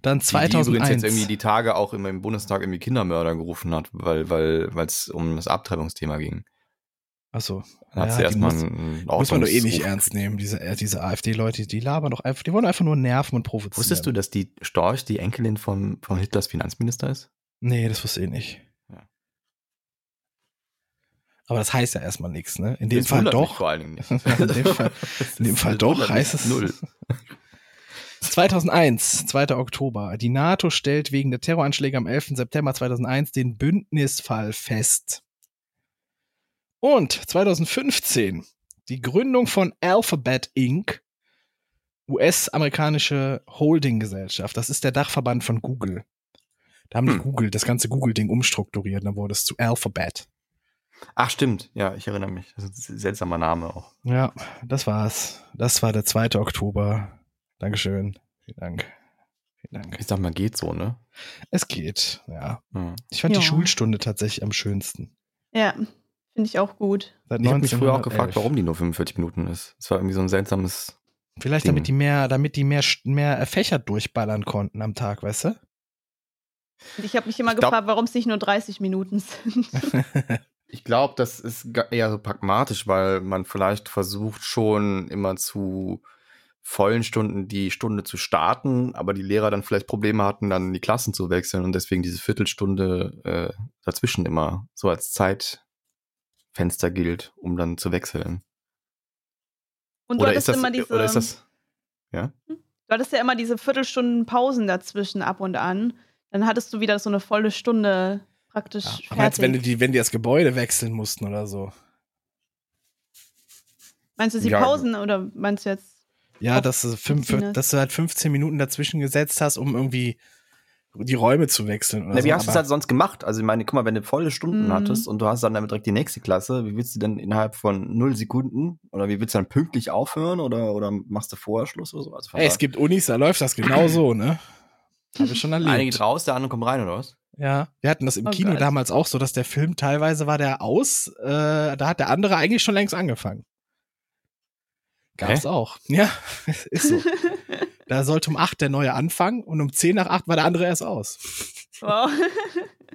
Dann Die, die übrigens 2001. jetzt irgendwie die Tage auch im Bundestag irgendwie Kindermörder gerufen hat, weil weil weil es um das Abtreibungsthema ging. Achso, Dann hat Ja, sie die erstmal muss- muss man doch eh nicht ernst nehmen, diese, äh, diese AfD-Leute, die labern doch einfach, die wollen einfach nur nerven und provozieren. Wusstest du, dass die Storch die Enkelin von, von Hitlers Finanzminister ist? Nee, das wusste ich nicht. Ja. Aber das heißt ja erstmal nichts, ne? In dem Das Fall doch. Vor allen Dingen nicht. in dem Fall, in dem Fall doch heißt es null. 2001, 2. Oktober. Die NATO stellt wegen der Terroranschläge am 11. September 2001 den Bündnisfall fest. Und 2015 die Gründung von Alphabet Inc., US-amerikanische Holding-Gesellschaft. Das ist der Dachverband von Google. Da haben die Hm. Google, das ganze Google-Ding umstrukturiert, dann wurde es zu Alphabet. Ach, stimmt. Ja, ich erinnere mich. Das ist ein seltsamer Name auch. Ja, das war's. Das war der 2. Oktober. Dankeschön. Vielen Dank. Vielen Dank. Ich sag mal, geht so, ne? Es geht, ja. Ja. Ich fand die Ja. Schulstunde tatsächlich am schönsten. Ja, finde ich auch gut. Seit Ich habe mich früher auch 1911. gefragt, warum die nur 45 Minuten ist. Es war irgendwie so ein seltsames. Vielleicht Ding. damit die mehr, damit die mehr, mehr Fächer durchballern konnten am Tag, weißt du? Und ich habe mich immer glaub- gefragt, warum es nicht nur 30 Minuten sind. Ich glaube, das ist eher so pragmatisch, weil man vielleicht versucht schon immer zu vollen Stunden die Stunde zu starten, aber die Lehrer dann vielleicht Probleme hatten, dann die Klassen zu wechseln und deswegen diese Viertelstunde äh, dazwischen immer so als Zeitfenster gilt, um dann zu wechseln. Und du Oder hattest ist, das, immer diese, oder ist das? du hattest ja immer diese Viertelstunden Pausen dazwischen ab und an. Dann hattest du wieder so eine volle Stunde praktisch Ja, fertig. aber jetzt, wenn die, die- wenn die das Gebäude wechseln mussten oder so. meinst du die Ja. Pausen oder meinst du jetzt? Ja, Auf dass du, fünf, dass du halt 15 Minuten dazwischen gesetzt hast, um irgendwie die Räume zu wechseln. Oder Na, wie so. hast du es halt sonst gemacht? Also ich meine, guck mal, wenn du volle Stunden Mhm. hattest und du hast dann damit direkt die nächste Klasse, wie willst du denn innerhalb von null Sekunden oder wie willst du dann pünktlich aufhören oder, oder machst du vorher Schluss oder so? Also Ey, es gibt Unis, da läuft das genau so, ne? Habe ich schon erlebt. einige raus, der andere kommt rein oder was? Ja, wir hatten das im Oh Kino Gott. damals auch so, dass der Film teilweise war der aus, äh, da hat der andere eigentlich schon längst angefangen. Gab's Hä? auch. Ja, ist so. da sollte um 8 der neue anfangen und um 10 nach 8 war der andere erst aus. Wow.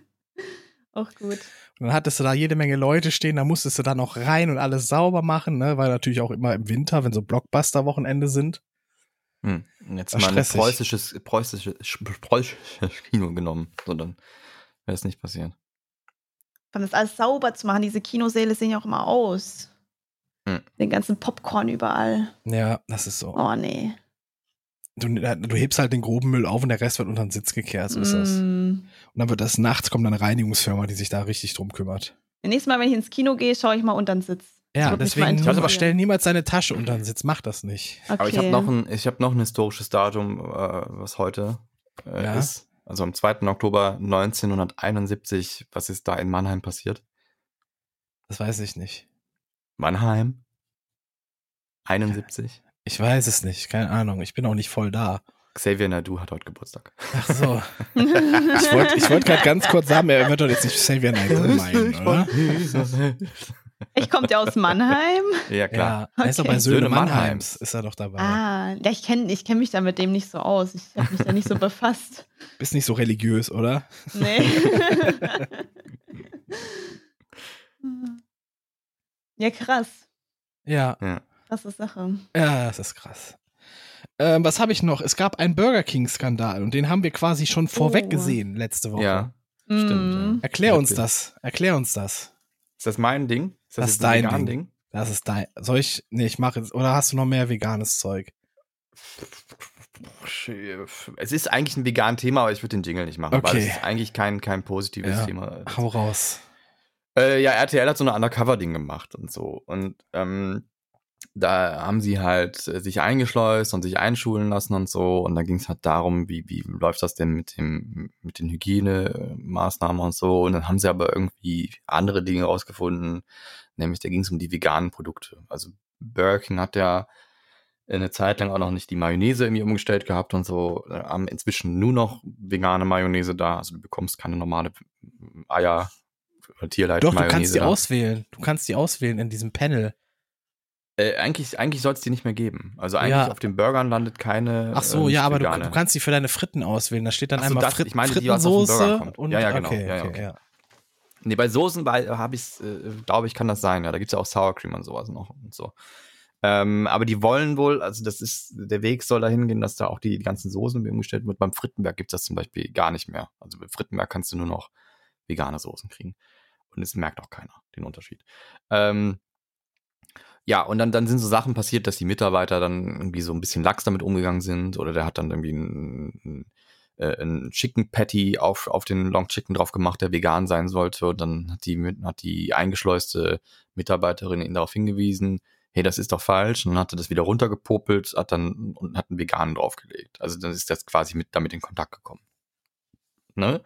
Auch gut. Und dann hattest du da jede Menge Leute stehen, da musstest du dann noch rein und alles sauber machen, ne? Weil natürlich auch immer im Winter, wenn so Blockbuster-Wochenende sind. Hm. Und Jetzt mal ein preußisches, preußisches, preußisches Kino genommen, so dann wäre es nicht passiert. Dann das alles sauber zu machen. Diese Kinosäle sehen ja auch immer aus. Hm. Den ganzen Popcorn überall. Ja, das ist so. Oh nee. Du, du hebst halt den groben Müll auf und der Rest wird unter den Sitz gekehrt, so ist das. Mm. Und dann wird das nachts, kommt dann eine Reinigungsfirma, die sich da richtig drum kümmert. Nächstes Mal, wenn ich ins Kino gehe, schaue ich mal unter den Sitz. Das Ja, deswegen mal aber stell niemals deine Tasche unter den Sitz, mach das nicht. Okay. Aber ich habe noch, ein, ich hab noch ein historisches Datum, äh, was heute äh, Ja. ist. Also am 2. Oktober 1971. Was ist da in Mannheim passiert? Das weiß ich nicht. Mannheim? 71? Ich weiß es nicht, keine Ahnung. Ich bin auch nicht voll da. Xavier Nadu hat heute Geburtstag. Ach so. Ich wollte ich wollt gerade ganz kurz sagen, er wird doch jetzt nicht Xavier Naidoo meinen, oder? ich komme ja aus Mannheim. ja, klar. Ja, er ist doch Okay. bei Söhne Söhne Mannheims, Mannheims. ist er doch dabei. Ah, ja, ich kenne ich kenn mich da mit dem nicht so aus. Ich habe mich da nicht so befasst. Bist nicht so religiös, oder? Nee. ja, krass. Ja, Krasse Sache. ja, das ist krass. Ähm, was habe ich noch? Es gab einen Burger King-Skandal und den haben wir quasi schon vorweg Oh. gesehen letzte Woche. Ja, Mm. stimmt. Erklär uns das. Erklär uns das. Ist das mein Ding? Ist Das jetzt ist dein ein vegan Ding. Das ist dein. Soll ich. Nee, ich mache jetzt. Oder hast du noch mehr veganes Zeug? Es ist eigentlich ein vegan Thema, aber ich würde den Jingle nicht machen, weil Okay. es ist eigentlich kein, kein positives Ja. Thema. Hau raus. Äh, ja, RTL hat so eine Undercover-Ding gemacht und so. Und ähm, da haben sie halt äh, sich eingeschleust und sich einschulen lassen und so. Und dann ging es halt darum, wie, wie läuft das denn mit dem, mit den Hygienemaßnahmen und so. Und dann haben sie aber irgendwie andere Dinge rausgefunden, nämlich da ging es um die veganen Produkte. Also Burger King hat ja eine Zeit lang auch noch nicht die Mayonnaise irgendwie umgestellt gehabt und so. Haben inzwischen nur noch vegane Mayonnaise da. Also du bekommst keine normale Eier Tierleid Doch, du Mayonnaise kannst die da. auswählen. Du kannst die auswählen in diesem Panel. Äh, eigentlich eigentlich soll es die nicht mehr geben. Also eigentlich Ja. auf den Burgern landet keine. Ach so, äh, ja, aber du, du kannst die für deine Fritten auswählen. Da steht dann so, einmal das- Frit ich meine, die, was auf den Burger Frittensoße kommt. und Ja, ja, genau. okay, Ja, okay, okay. ja. Nee, bei Soßen habe ich äh, glaube ich, kann das sein. Ja, da gibt's ja auch Sour Cream und sowas noch und so. Ähm, aber die wollen wohl, also das ist, der Weg soll dahin gehen, dass da auch die, die ganzen Soßen umgestellt wird. Beim Frittenberg gibt's das zum Beispiel gar nicht mehr. Also bei Frittenberg kannst du nur noch vegane Soßen kriegen. Und es merkt auch keiner den Unterschied. Ähm, ja, und dann, dann sind so Sachen passiert, dass die Mitarbeiter dann irgendwie so ein bisschen lax damit umgegangen sind oder der hat dann irgendwie ein, äh, ein Chicken Patty auf, auf den Long Chicken drauf gemacht, der vegan sein sollte. Und dann hat die, hat die eingeschleuste Mitarbeiterin ihn darauf hingewiesen, hey, das ist doch falsch. Und dann hat er das wieder runtergepopelt, hat dann und hat einen veganen draufgelegt. Also dann ist das quasi mit, damit in Kontakt gekommen. Ne?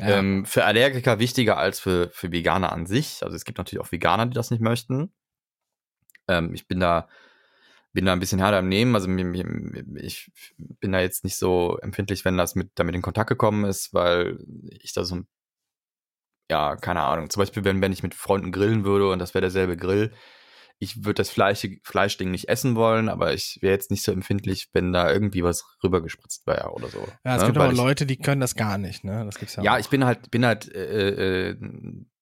Ähm, für Allergiker wichtiger als für, für Veganer an sich. Also es gibt natürlich auch Veganer, die das nicht möchten. Ähm, ich bin da, bin da ein bisschen härter im Nehmen. Also ich bin da jetzt nicht so empfindlich, wenn das mit damit in Kontakt gekommen ist, weil ich da so ein, ja, keine Ahnung. Zum Beispiel, wenn, wenn ich mit Freunden grillen würde und das wäre derselbe Grill, ich würde das Fleisch, Fleischding nicht essen wollen, aber ich wäre jetzt nicht so empfindlich, wenn da irgendwie was rübergespritzt wäre oder so. Ja, es ne? gibt aber Leute, die können das gar nicht, ne? Das gibt's ja, ja, auch. ich bin halt, bin halt äh, äh,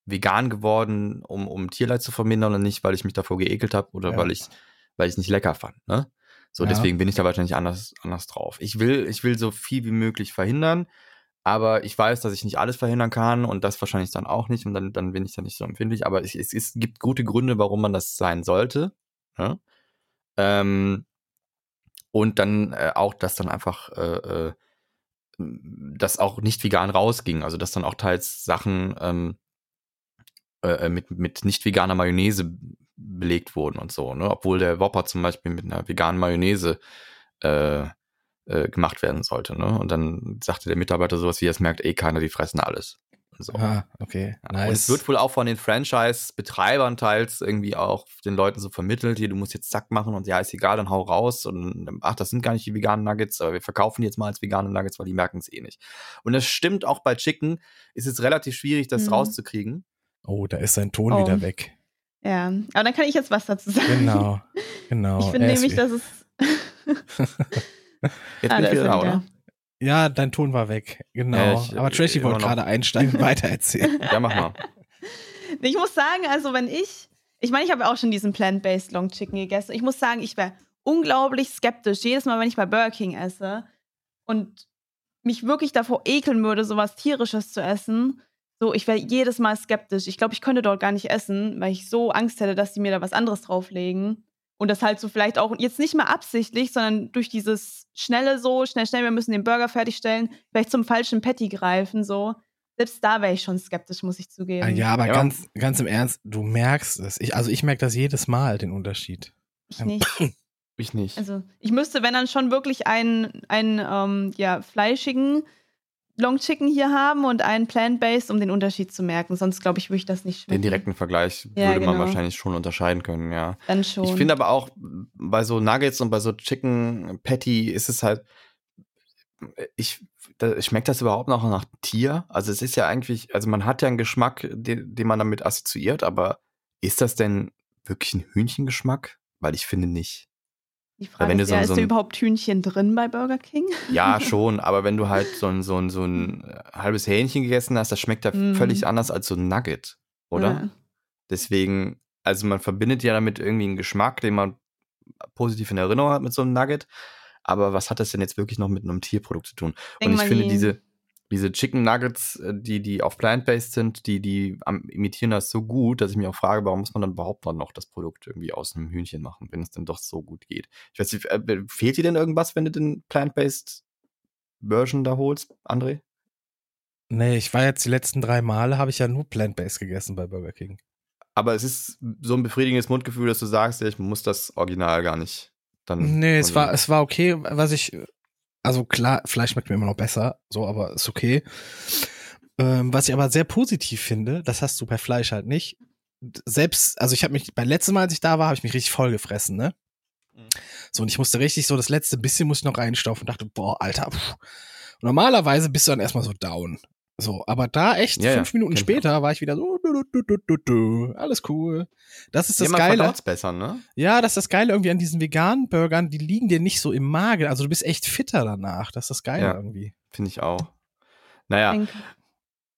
vegan geworden, um, um Tierleid zu vermindern und nicht, weil ich mich davor geekelt habe oder Ja. weil ich, weil ich es nicht lecker fand. Ne? So, Ja. deswegen bin ich da wahrscheinlich anders, anders drauf. Ich will, ich will so viel wie möglich verhindern, aber ich weiß, dass ich nicht alles verhindern kann und das wahrscheinlich dann auch nicht und dann, dann bin ich da nicht so empfindlich. Aber es, es, es gibt gute Gründe, warum man das sein sollte. Ne? Ähm, und dann äh, auch, dass dann einfach äh, äh, das auch nicht vegan rausging. Also dass dann auch teils Sachen ähm, äh, mit, mit nicht veganer Mayonnaise belegt wurden und so, ne? Obwohl der Whopper zum Beispiel mit einer veganen Mayonnaise äh, gemacht werden sollte, ne? Und dann sagte der Mitarbeiter sowas wie, es merkt eh keiner, die fressen alles. Und so. Ah, okay. Ja, Und es wird wohl auch von den Franchise-Betreibern teils irgendwie auch den Leuten so vermittelt, hier, du musst jetzt zack machen und ja, ist egal, dann hau raus und ach, das sind gar nicht die veganen Nuggets, aber wir verkaufen die jetzt mal als vegane Nuggets, weil die merken es eh nicht. Und das stimmt auch bei Chicken, ist es relativ schwierig, das Mhm. rauszukriegen. Oh, da ist sein Ton Oh. wieder weg. Ja, aber dann kann ich jetzt was dazu sagen. Genau, genau. Ich finde nämlich, dass es. Jetzt Ah, bin ich wieder er da, oder? Ja, dein Ton war weg. Genau. Ja, ich, Aber äh, Trashy immer wollte gerade einsteigen und weitererzählen. Ja, mach mal. Ich muss sagen, also wenn ich, ich meine, ich habe auch schon diesen Plant-Based Long Chicken gegessen. Ich muss sagen, ich wäre unglaublich skeptisch jedes Mal, wenn ich bei Burger King esse und mich wirklich davor ekeln würde, sowas tierisches zu essen. So, ich wäre jedes Mal skeptisch. Ich glaube, ich könnte dort gar nicht essen, weil ich so Angst hätte, dass die mir da was anderes drauflegen. Und das halt so vielleicht auch jetzt nicht mehr absichtlich, sondern durch dieses schnelle so, schnell, schnell, wir müssen den Burger fertigstellen, vielleicht zum falschen Patty greifen, so. Selbst da wäre ich schon skeptisch, muss ich zugeben. Ja, aber Ja. ganz, ganz im Ernst, du merkst es. Ich, also ich merke das jedes Mal, den Unterschied. Ich nicht. Ich nicht. Also ich müsste, wenn dann schon wirklich einen, einen ähm, ja, fleischigen Long Chicken hier haben und einen Plant-Based, um den Unterschied zu merken. Sonst glaube ich, würde ich das nicht schmecken. Den direkten Vergleich Ja, würde man genau. wahrscheinlich schon unterscheiden können, ja. Dann schon. Ich finde aber auch bei so Nuggets und bei so Chicken Patty ist es halt, ich, da, schmeckt das überhaupt noch nach Tier? Also es ist ja eigentlich, also man hat ja einen Geschmack, den, den man damit assoziiert, aber ist das denn wirklich ein Hühnchengeschmack? Weil ich finde nicht. Die Frage wenn du ist so- ja, so ist da ein- überhaupt Hühnchen drin bei Burger King? Ja, schon, aber wenn du halt so ein, so ein, so ein äh, halbes Hähnchen gegessen hast, das schmeckt ja Mm. völlig anders als so ein Nugget, oder? Ja. Deswegen, also man verbindet ja damit irgendwie einen Geschmack, den man positiv in Erinnerung hat mit so einem Nugget. Aber was hat das denn jetzt wirklich noch mit einem Tierprodukt zu tun? Denk Und ich finde die- diese, diese Chicken Nuggets, äh, die, die auf Plant-Based sind, die, die imitieren das so gut, dass ich mich auch frage, warum muss man dann überhaupt dann noch das Produkt irgendwie aus einem Hühnchen machen, wenn es denn doch so gut geht? Ich weiß nicht, äh, fehlt dir denn irgendwas, wenn du den Plant-Based Version da holst, André? Nee, ich war jetzt die letzten drei Male, habe ich ja nur Plant-Based gegessen bei Burger King. Aber es ist so ein befriedigendes Mundgefühl, dass du sagst, ich muss das Original gar nicht dann. Nee, es war, es war okay, was ich, also klar, Fleisch schmeckt mir immer noch besser, so, aber ist okay. Ähm, was ich aber sehr positiv finde, das hast du bei Fleisch halt nicht. Selbst, also ich habe mich, beim letzten Mal, als ich da war, habe ich mich richtig voll gefressen, ne? Mhm. So, und ich musste richtig so, das letzte bisschen muss ich noch reinstaufen und dachte, boah, Alter, pff. Normalerweise bist du dann erstmal so down. So, aber da echt, Ja, ja, fünf Minuten ich auch. später war ich wieder so, du, du, du, du, du, alles cool. Das ist das ja, man Geile. besser, ne? Ja, das ist das Geile irgendwie an diesen veganen Burgern, die liegen dir nicht so im Magen. Also du bist echt fitter danach. Das ist das Geile Ja. irgendwie. Finde ich auch. Naja, Ich denke,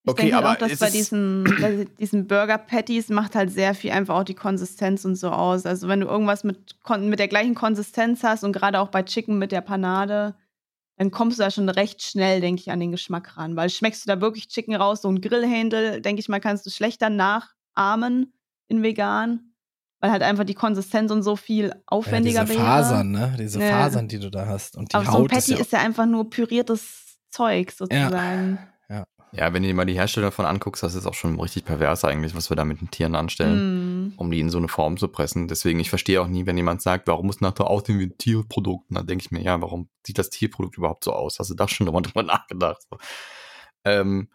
ich Okay, denke halt aber auch, dass ist bei es- diesen, bei diesen Burger Patties macht halt sehr viel einfach auch die Konsistenz und so aus. Also wenn du irgendwas mit, mit der gleichen Konsistenz hast und gerade auch bei Chicken mit der Panade, dann kommst du da schon recht schnell, denke ich, an den Geschmack ran. Weil schmeckst du da wirklich Chicken raus, so ein Grillhändel, denke ich mal, kannst du schlechter nachahmen in vegan, weil halt einfach die Konsistenz und so viel aufwendiger ja, diese wäre. Fasern, ne? Diese Ja. Fasern, die du da hast. Und die Aber so ein Haut Patty ist ist ja, ja, einfach nur püriertes Zeug sozusagen. ja, wenn du dir mal die Hersteller davon anguckst, das ist auch schon richtig pervers eigentlich, was wir da mit den Tieren anstellen, Mm. um die in so eine Form zu pressen. Deswegen, ich verstehe auch nie, wenn jemand sagt, warum muss nachher aussehen wie ein Tierprodukt? Dann denke ich mir, ja, warum sieht das Tierprodukt überhaupt so aus? Hast du da schon nochmal drüber nachgedacht? So. Ähm,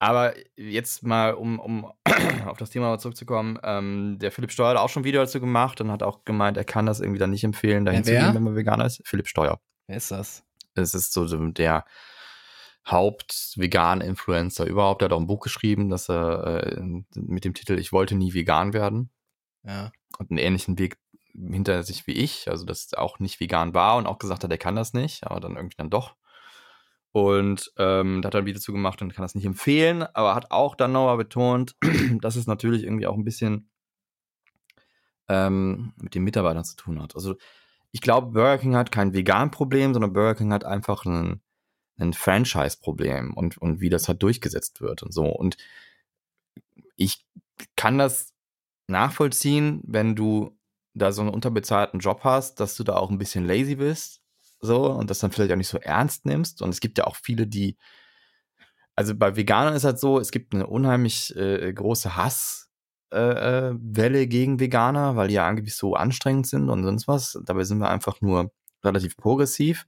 aber jetzt mal, um, um auf das Thema zurückzukommen, ähm, der Philipp Steuer hat auch schon ein Video dazu gemacht und hat auch gemeint, er kann das irgendwie dann nicht empfehlen, dahin Ja, zu gehen, wenn man Veganer ist. Philipp Steuer. Wer ist das? Es ist so so der Haupt-Vegan-Influencer überhaupt. Er hat auch ein Buch geschrieben, dass er äh, mit dem Titel Ich wollte nie vegan werden Ja. und einen ähnlichen Weg hinter sich wie ich, also dass er auch nicht vegan war und auch gesagt hat, er kann das nicht, aber dann irgendwie dann doch. Und ähm, da hat er ein Video zu gemacht und kann das nicht empfehlen, aber hat auch dann nochmal betont, dass es natürlich irgendwie auch ein bisschen ähm, mit den Mitarbeitern zu tun hat. Also ich glaube, Burger King hat kein Vegan-Problem, sondern Burger King hat einfach ein, ein Franchise-Problem und, und wie das halt durchgesetzt wird und so. Und ich kann das nachvollziehen, wenn du da so einen unterbezahlten Job hast, dass du da auch ein bisschen lazy bist. so und das dann vielleicht auch nicht so ernst nimmst. Und es gibt ja auch viele, die, also bei Veganern ist halt so, es gibt eine unheimlich äh, große Hasswelle äh, Welle gegen Veganer, weil die ja angeblich so anstrengend sind und sonst was. Dabei sind wir einfach nur relativ progressiv.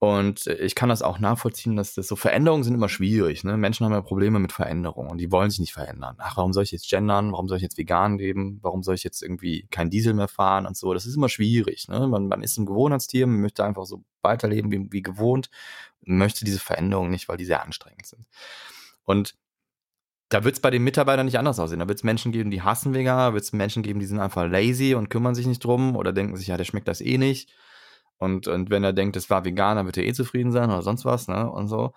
Und ich kann das auch nachvollziehen, dass das so Veränderungen sind immer schwierig. Ne? Menschen haben ja Probleme mit Veränderungen und die wollen sich nicht verändern. Ach, warum soll ich jetzt gendern? Warum soll ich jetzt vegan leben? Warum soll ich jetzt irgendwie kein Diesel mehr fahren und so? Das ist immer schwierig. Ne? Man, man ist ein Gewohnheitstier, man möchte einfach so weiterleben wie, wie gewohnt möchte diese Veränderungen nicht, weil die sehr anstrengend sind. Und da wird es bei den Mitarbeitern nicht anders aussehen. Da wird es Menschen geben, die hassen Veganer, wird es Menschen geben, die sind einfach lazy und kümmern sich nicht drum oder denken sich, ja, der schmeckt das eh nicht und, und wenn er denkt, es war vegan, dann wird er eh zufrieden sein oder sonst was, ne? Und so.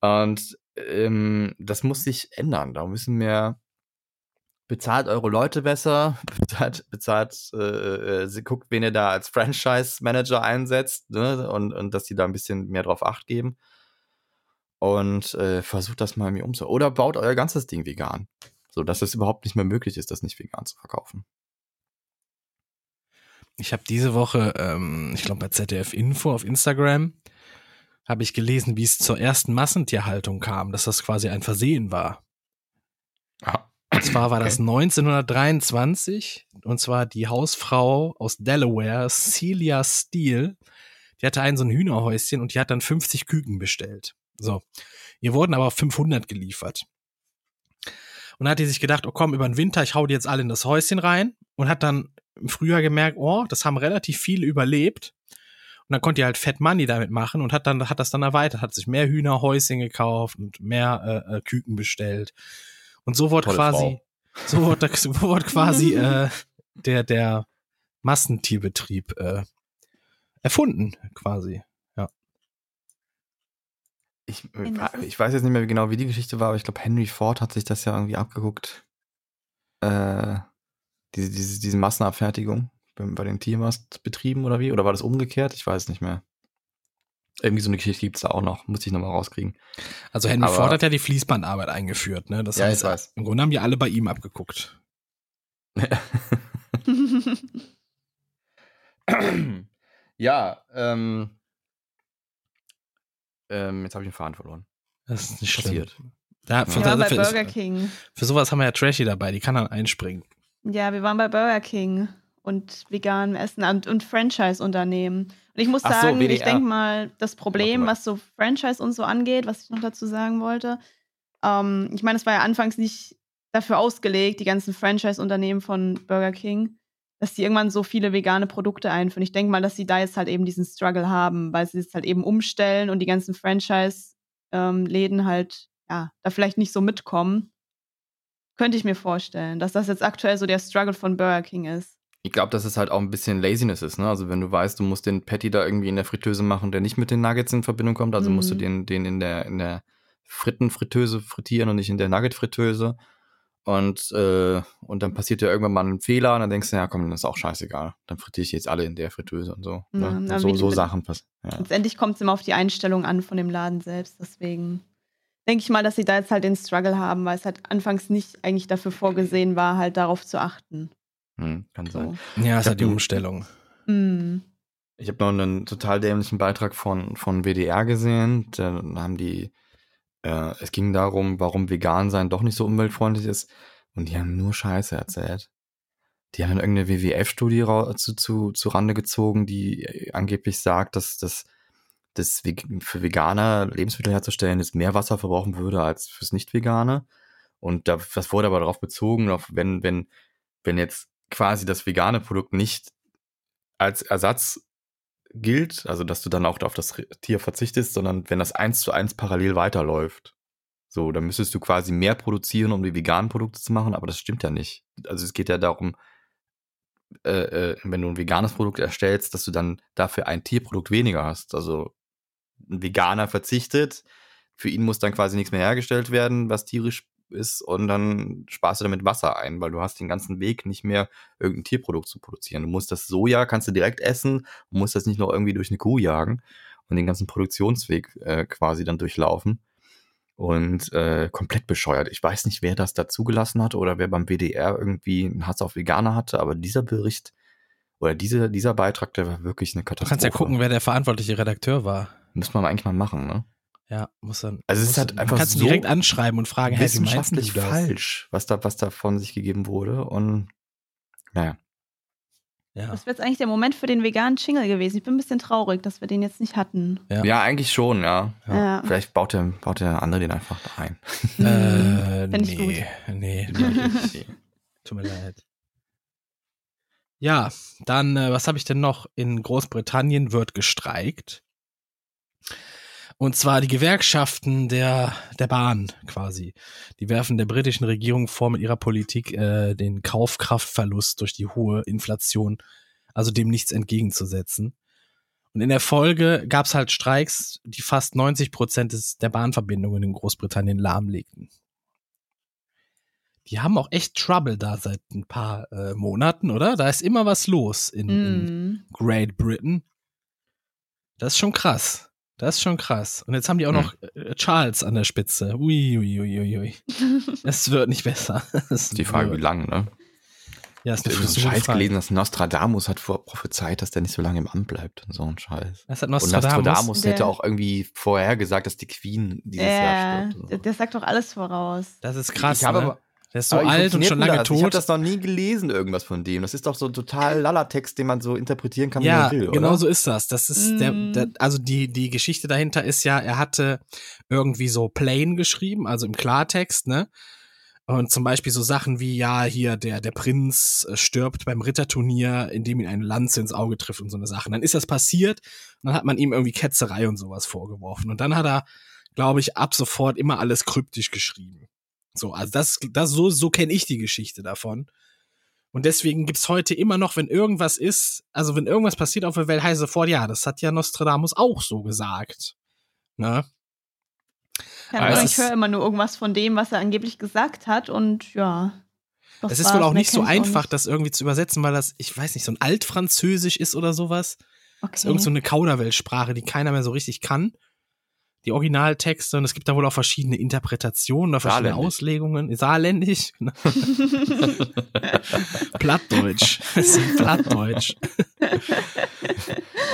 Und ähm, das muss sich ändern. Da müssen wir bezahlt eure Leute besser, bezahlt, bezahlt äh, äh, guckt, wen ihr da als Franchise-Manager einsetzt, ne? Und, und dass die da ein bisschen mehr drauf acht geben. Und äh, versucht das mal irgendwie umzu. Oder baut euer ganzes Ding vegan. So dass es überhaupt nicht mehr möglich ist, das nicht vegan zu verkaufen. Ich habe diese Woche, ähm, ich glaube bei ZDF Info auf Instagram, habe ich gelesen, wie es zur ersten Massentierhaltung kam, dass das quasi ein Versehen war. Ah, Und zwar war das 1923 und zwar die Hausfrau aus Delaware, Celia Steele, die hatte ein so ein Hühnerhäuschen und die hat dann 50 Küken bestellt. So. Ihr wurden aber 500 geliefert. Und dann hat die sich gedacht, oh komm, über den Winter, ich hau die jetzt alle in das Häuschen rein und hat dann im Frühjahr gemerkt, oh, das haben relativ viele überlebt. Und dann konnte ihr halt Fat Money damit machen und hat dann hat das dann erweitert, hat sich mehr Hühnerhäuschen gekauft und mehr äh, äh, Küken bestellt. Und so wurde Tolle quasi, so wurde, so wurde quasi äh, der der Massentierbetrieb äh, erfunden, quasi. Ja. Ich, ist? ich weiß jetzt nicht mehr genau, wie die Geschichte war, aber ich glaube, Henry Ford hat sich das ja irgendwie abgeguckt. Äh, diese, diese, diese Massenabfertigung bei, bei den Tiermastbetrieben oder wie? Oder war das umgekehrt? Ich weiß nicht mehr. Irgendwie so eine Geschichte gibt's da auch noch. Muss ich nochmal rauskriegen. Also Henry Aber- Ford hat ja die Fließbandarbeit eingeführt, ne? Das Ja, heißt, ich weiß. im Grunde haben die alle bei ihm abgeguckt. ja, ähm, ähm, jetzt habe ich den Faden verloren. Das ist nicht Passiert. schlimm. Ja, für, Wir waren bei für, Burger King. für sowas haben wir ja Trashy dabei, die kann dann einspringen. Ja, wir waren bei Burger King und veganem Essen und, und Franchise-Unternehmen. Und ich muss so, sagen, ich WDR. denke mal, das Problem, was so Franchise und so angeht, was ich noch dazu sagen wollte, ähm, ich meine, es war ja anfangs nicht dafür ausgelegt, die ganzen Franchise-Unternehmen von Burger King, dass die irgendwann so viele vegane Produkte einführen. Ich denke mal, dass sie da jetzt halt eben diesen Struggle haben, weil sie es halt eben umstellen und die ganzen Franchise-Läden halt, ja, da vielleicht nicht so mitkommen. Könnte ich mir vorstellen, dass das jetzt aktuell so der Struggle von Burger King ist. Ich glaube, dass es halt auch ein bisschen Laziness ist, ne? Also wenn du weißt, du musst den Patty da irgendwie in der Fritteuse machen, der nicht mit den Nuggets in Verbindung kommt, also musst du Mhm. den, den in der, in der Frittenfritteuse frittieren und nicht in der Nugget-Fritteuse. Und, äh, und dann passiert ja irgendwann mal ein Fehler und dann denkst du, ja komm, dann ist auch scheißegal. Dann frittiere ich jetzt alle in der Fritteuse und so. Ja, ne? so so Sachen passieren. Ja. Letztendlich kommt es immer auf die Einstellung an von dem Laden selbst. Deswegen denke ich mal, dass sie da jetzt halt den Struggle haben, weil es halt anfangs nicht eigentlich dafür vorgesehen war, halt darauf zu achten. Hm, kann sein. So. Ja, ist Ich halt die Umstellung. Mm. Ich habe noch einen total dämlichen Beitrag von, von WDR gesehen. Da haben die, äh, es ging darum, warum vegan sein doch nicht so umweltfreundlich ist. Und die haben nur Scheiße erzählt. Die haben dann irgendeine WWF-Studie zu, zu, zu Rande gezogen, die äh, angeblich sagt, dass das das für Veganer Lebensmittel herzustellen jetzt mehr Wasser verbrauchen würde als fürs Nicht-Vegane. Und da, das wurde aber darauf bezogen, auf wenn, wenn, wenn jetzt quasi das vegane Produkt nicht als Ersatz gilt, also dass du dann auch auf das Tier verzichtest, sondern wenn das eins zu eins parallel weiterläuft. So, dann müsstest du quasi mehr produzieren, um die veganen Produkte zu machen, aber das stimmt ja nicht. Also es geht ja darum, äh, äh, wenn du ein veganes Produkt erstellst, dass du dann dafür ein Tierprodukt weniger hast. Also ein Veganer verzichtet, für ihn muss dann quasi nichts mehr hergestellt werden, was tierisch ist, und dann sparst du damit Wasser ein, weil du hast den ganzen Weg nicht mehr irgendein Tierprodukt zu produzieren. Du musst das Soja, kannst du direkt essen, musst das nicht noch irgendwie durch eine Kuh jagen und den ganzen Produktionsweg äh, quasi dann durchlaufen. Und äh, komplett bescheuert. Ich weiß nicht, wer das da zugelassen hat oder wer beim WDR irgendwie einen Hass auf Veganer hatte, aber dieser Bericht Oder diese, dieser Beitrag, der war wirklich eine Du Katastrophe. kannst ja gucken, wer der verantwortliche Redakteur war. Müsste man eigentlich mal machen, ne? Ja, muss dann. Also es ist halt einfach kannst so direkt anschreiben und fragen, hey, du Wissenschaftlich das? falsch, was da, was da von sich gegeben wurde. Und naja. Ja. Das wäre jetzt eigentlich der Moment für den veganen Jingle gewesen. Ich bin ein bisschen traurig, dass wir den jetzt nicht hatten. Ja. Ja, eigentlich schon, ja. Ja. Ja. Vielleicht baut der, baut der andere den einfach da ein. Äh, Fänd ich nee, nee, tut mir leid. Ja, dann, äh, was habe ich denn noch? In Großbritannien wird gestreikt. Und zwar die Gewerkschaften der, der Bahn quasi. Die werfen der britischen Regierung vor, mit ihrer Politik äh, den Kaufkraftverlust durch die hohe Inflation, also dem nichts entgegenzusetzen. Und in der Folge gab es halt Streiks, die fast 90 Prozent des- der Bahnverbindungen in Großbritannien lahmlegten. Die haben auch echt Trouble da seit ein paar äh, Monaten, oder? Da ist immer was los in, in Mm. Great Britain. Das ist schon krass. Das ist schon krass. Und jetzt haben die auch Hm. noch äh, Charles an der Spitze. Ui, ui, ui, ui, ui. Es wird nicht besser. Es Die Frage, wie wird- lang, ne? Ja, ist Ich eine habe so Scheiß Frage. gelesen, dass Nostradamus hat vor prophezeit, dass der nicht so lange im Amt bleibt und so ein Scheiß. Das hat Und Nostradamus. Nostradamus Der- hätte auch irgendwie vorher gesagt, dass die Queen dieses Jahr Ja, stirbt. so. der sagt doch alles voraus. Das ist krass. Ich habe ne? aber- Der ist so Aber wie alt und schon lange das? Ich habe tot. das noch nie gelesen, irgendwas von dem. Das ist doch so ein total Lala-Text, den man so interpretieren kann, wie Ja, man will, genau oder? so ist das. Das ist der, Mm. der, also die, die Geschichte dahinter ist ja, er hatte irgendwie so plain geschrieben, also im Klartext, ne? Und zum Beispiel so Sachen wie, ja, hier, der, der Prinz äh, stirbt beim Ritterturnier, indem ihn eine Lanze ins Auge trifft und so eine Sache. Dann ist das passiert und dann hat man ihm irgendwie Ketzerei und sowas vorgeworfen. Und dann hat er, glaube ich, ab sofort immer alles kryptisch geschrieben. So, also das, das so, so kenne ich die Geschichte davon. Und deswegen gibt's heute immer noch, wenn irgendwas ist, also wenn irgendwas passiert auf der Welt, heißt sofort, ja, das hat ja Nostradamus auch so gesagt. Ne? Keine Aber es ich höre immer nur irgendwas von dem, was er angeblich gesagt hat und ja. das Es ist wohl auch nicht so einfach, nicht. das irgendwie zu übersetzen, weil das, ich weiß nicht, so ein Altfranzösisch ist oder sowas. Das ist Okay. irgend so eine Kauderweltsprache, die keiner mehr so richtig kann. Die Originaltexte und es gibt da wohl auch verschiedene Interpretationen oder verschiedene Saarländisch. Auslegungen. Saarländisch. genau. Plattdeutsch. Plattdeutsch.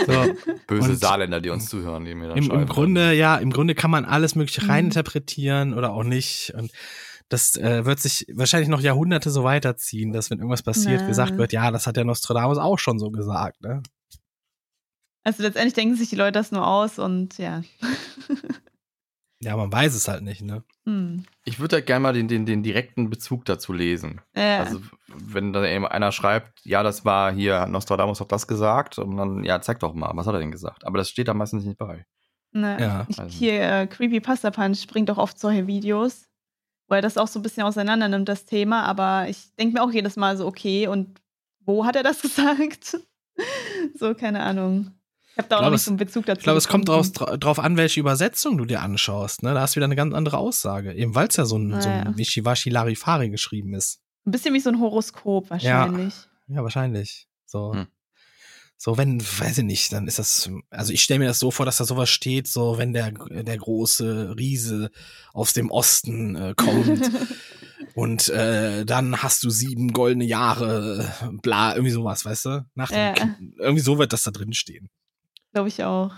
so, Böse Und- Saarländer, die uns zuhören, die mir dann Im, schreiben. Im Grunde, ja, im Grunde kann man alles Mögliche Mhm. reininterpretieren oder auch nicht. Und das äh, wird sich wahrscheinlich noch Jahrhunderte so weiterziehen, dass wenn irgendwas passiert, Na. gesagt wird, ja, das hat der Nostradamus auch schon so gesagt. Ne? Also letztendlich denken sich die Leute das nur aus und ja. Ja, man weiß es halt nicht, ne? Hm. Ich würde halt gerne mal den, den, den direkten Bezug dazu lesen. Äh, Also, wenn da eben einer schreibt, ja, das war hier, Nostradamus hat das gesagt, und dann, ja, zeig doch mal, was hat er denn gesagt? Aber das steht da meistens nicht bei. ne, Ja, ich, also- hier, äh, Creepy Pasta Punch bringt doch oft solche Videos, wo er das auch so ein bisschen auseinander nimmt, das Thema. Aber ich denke mir auch jedes Mal so, okay, und wo hat er das gesagt? so, keine Ahnung. Ich habe da auch glaube, noch nicht es- so einen Bezug dazu. Ich glaube, es kommt draus, dra- drauf an, welche Übersetzung du dir anschaust. Ne? Da hast du wieder eine ganz andere Aussage. Eben weil es ja so ein, so Naja. ein Wischiwaschi Larifari geschrieben ist. Ein bisschen wie so ein Horoskop wahrscheinlich. Ja, wahrscheinlich. So. Hm. So, wenn, weiß ich nicht, dann ist das, also ich stelle mir das so vor, dass da sowas steht, so wenn der, der große Riese aus dem Osten äh, kommt und äh, dann hast du sieben goldene Jahre, äh, bla, irgendwie sowas, weißt du? Nach dem, Ja. Irgendwie so wird das da drin stehen. Glaube ich auch.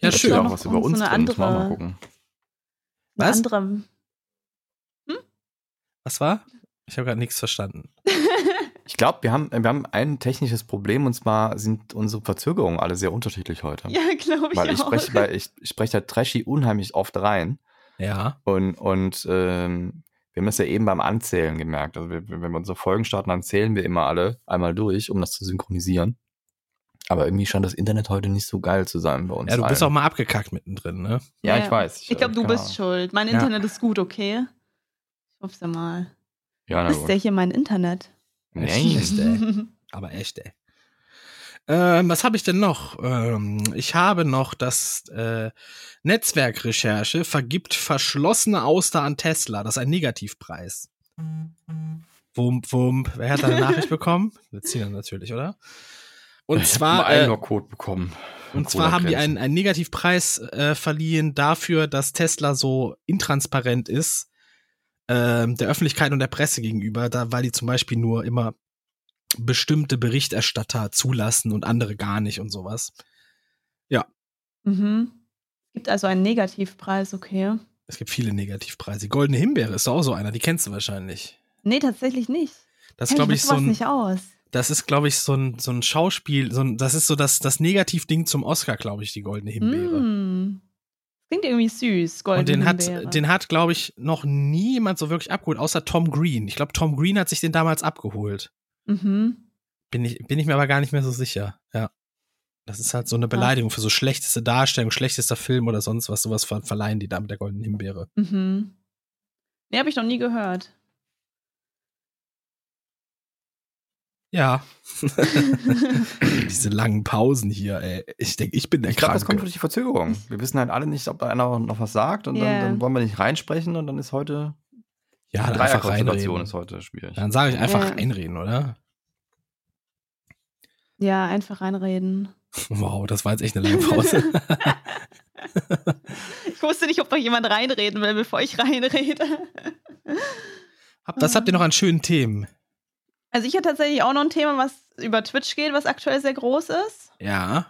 Ja, Steht schön. auch was über uns so eine auch mal andere- gucken. Was? andere. Was war? Ich habe gerade nichts verstanden. Ich glaube, wir haben, wir haben ein technisches Problem, und zwar sind unsere Verzögerungen alle sehr unterschiedlich heute. Ja, glaube ich Weil ich auch. spreche, weil ich, ich spreche da Trashy unheimlich oft rein. Ja. Und, und ähm, wir haben das ja eben beim Anzählen gemerkt. Also wir, wenn wir unsere Folgen starten, dann zählen wir immer alle einmal durch, um das zu synchronisieren. Aber irgendwie scheint das Internet heute nicht so geil zu sein bei uns. Ja, du bist allen. auch mal abgekackt mittendrin, ne? Ja, Ja. ich weiß. Ich glaube, du bist Ahnung. schuld. Mein Ja. Internet ist gut, okay? Ich hoffe ja mal. Ja, na Ist gut. der hier mein Internet? Nee. Echt, ey. Aber echt, ey. Ähm, was habe ich denn noch? Ähm, ich habe noch das äh, Netzwerkrecherche vergibt verschlossene Auster an Tesla. Das ist ein Negativpreis. Wump, wump. Wer hat da eine Nachricht bekommen? Wir ziehen dann natürlich, oder? Und Ich zwar, einen äh, Einlogcode bekommen. und zwar haben die einen, einen Negativpreis äh, verliehen dafür, dass Tesla so intransparent ist, ähm, der Öffentlichkeit und der Presse gegenüber, da weil die zum Beispiel nur immer bestimmte Berichterstatter zulassen und andere gar nicht und sowas. Mhm. Gibt also einen Negativpreis, okay. Es gibt viele Negativpreise. Die Goldene Himbeere ist auch so einer, die kennst du wahrscheinlich. Nee, tatsächlich nicht. Das glaube ich, so ein, nicht aus. das ist, glaube ich, so ein, so ein Schauspiel, so ein, das ist so das, das Negativding zum Oscar, glaube ich, die Goldene Himbeere. Mm. Klingt irgendwie süß, Goldene Und den Himbeere. hat, den hat, glaube ich, noch nie jemand so wirklich abgeholt, außer Tom Green. Ich glaube, Tom Green hat sich den damals abgeholt. Mhm. Bin ich, bin ich mir aber gar nicht mehr so sicher. Ja. Das ist halt so eine Beleidigung für so schlechteste Darstellung, schlechtester Film oder sonst was. Sowas ver verleihen die da mit der goldenen Himbeere. Mhm. Nee, habe ich noch nie gehört. Ja. Diese langen Pausen hier, ey. Ich denke, ich bin der Ich glaube, das kommt durch die Verzögerung. Wir wissen halt alle nicht, ob da einer noch was sagt und Ja. dann, dann wollen wir nicht reinsprechen und dann ist heute Ja, dann einfach reinreden. ist heute schwierig. Dann sage ich einfach Ja. reinreden, oder? Ja, einfach reinreden. Wow, das war jetzt echt eine lange Pause. Ich wusste nicht, ob noch jemand reinreden will, bevor ich reinrede. Hab- Was habt ihr noch an schönen Themen? Also ich hatte tatsächlich auch noch ein Thema, was über Twitch geht, was aktuell sehr groß ist. Ja.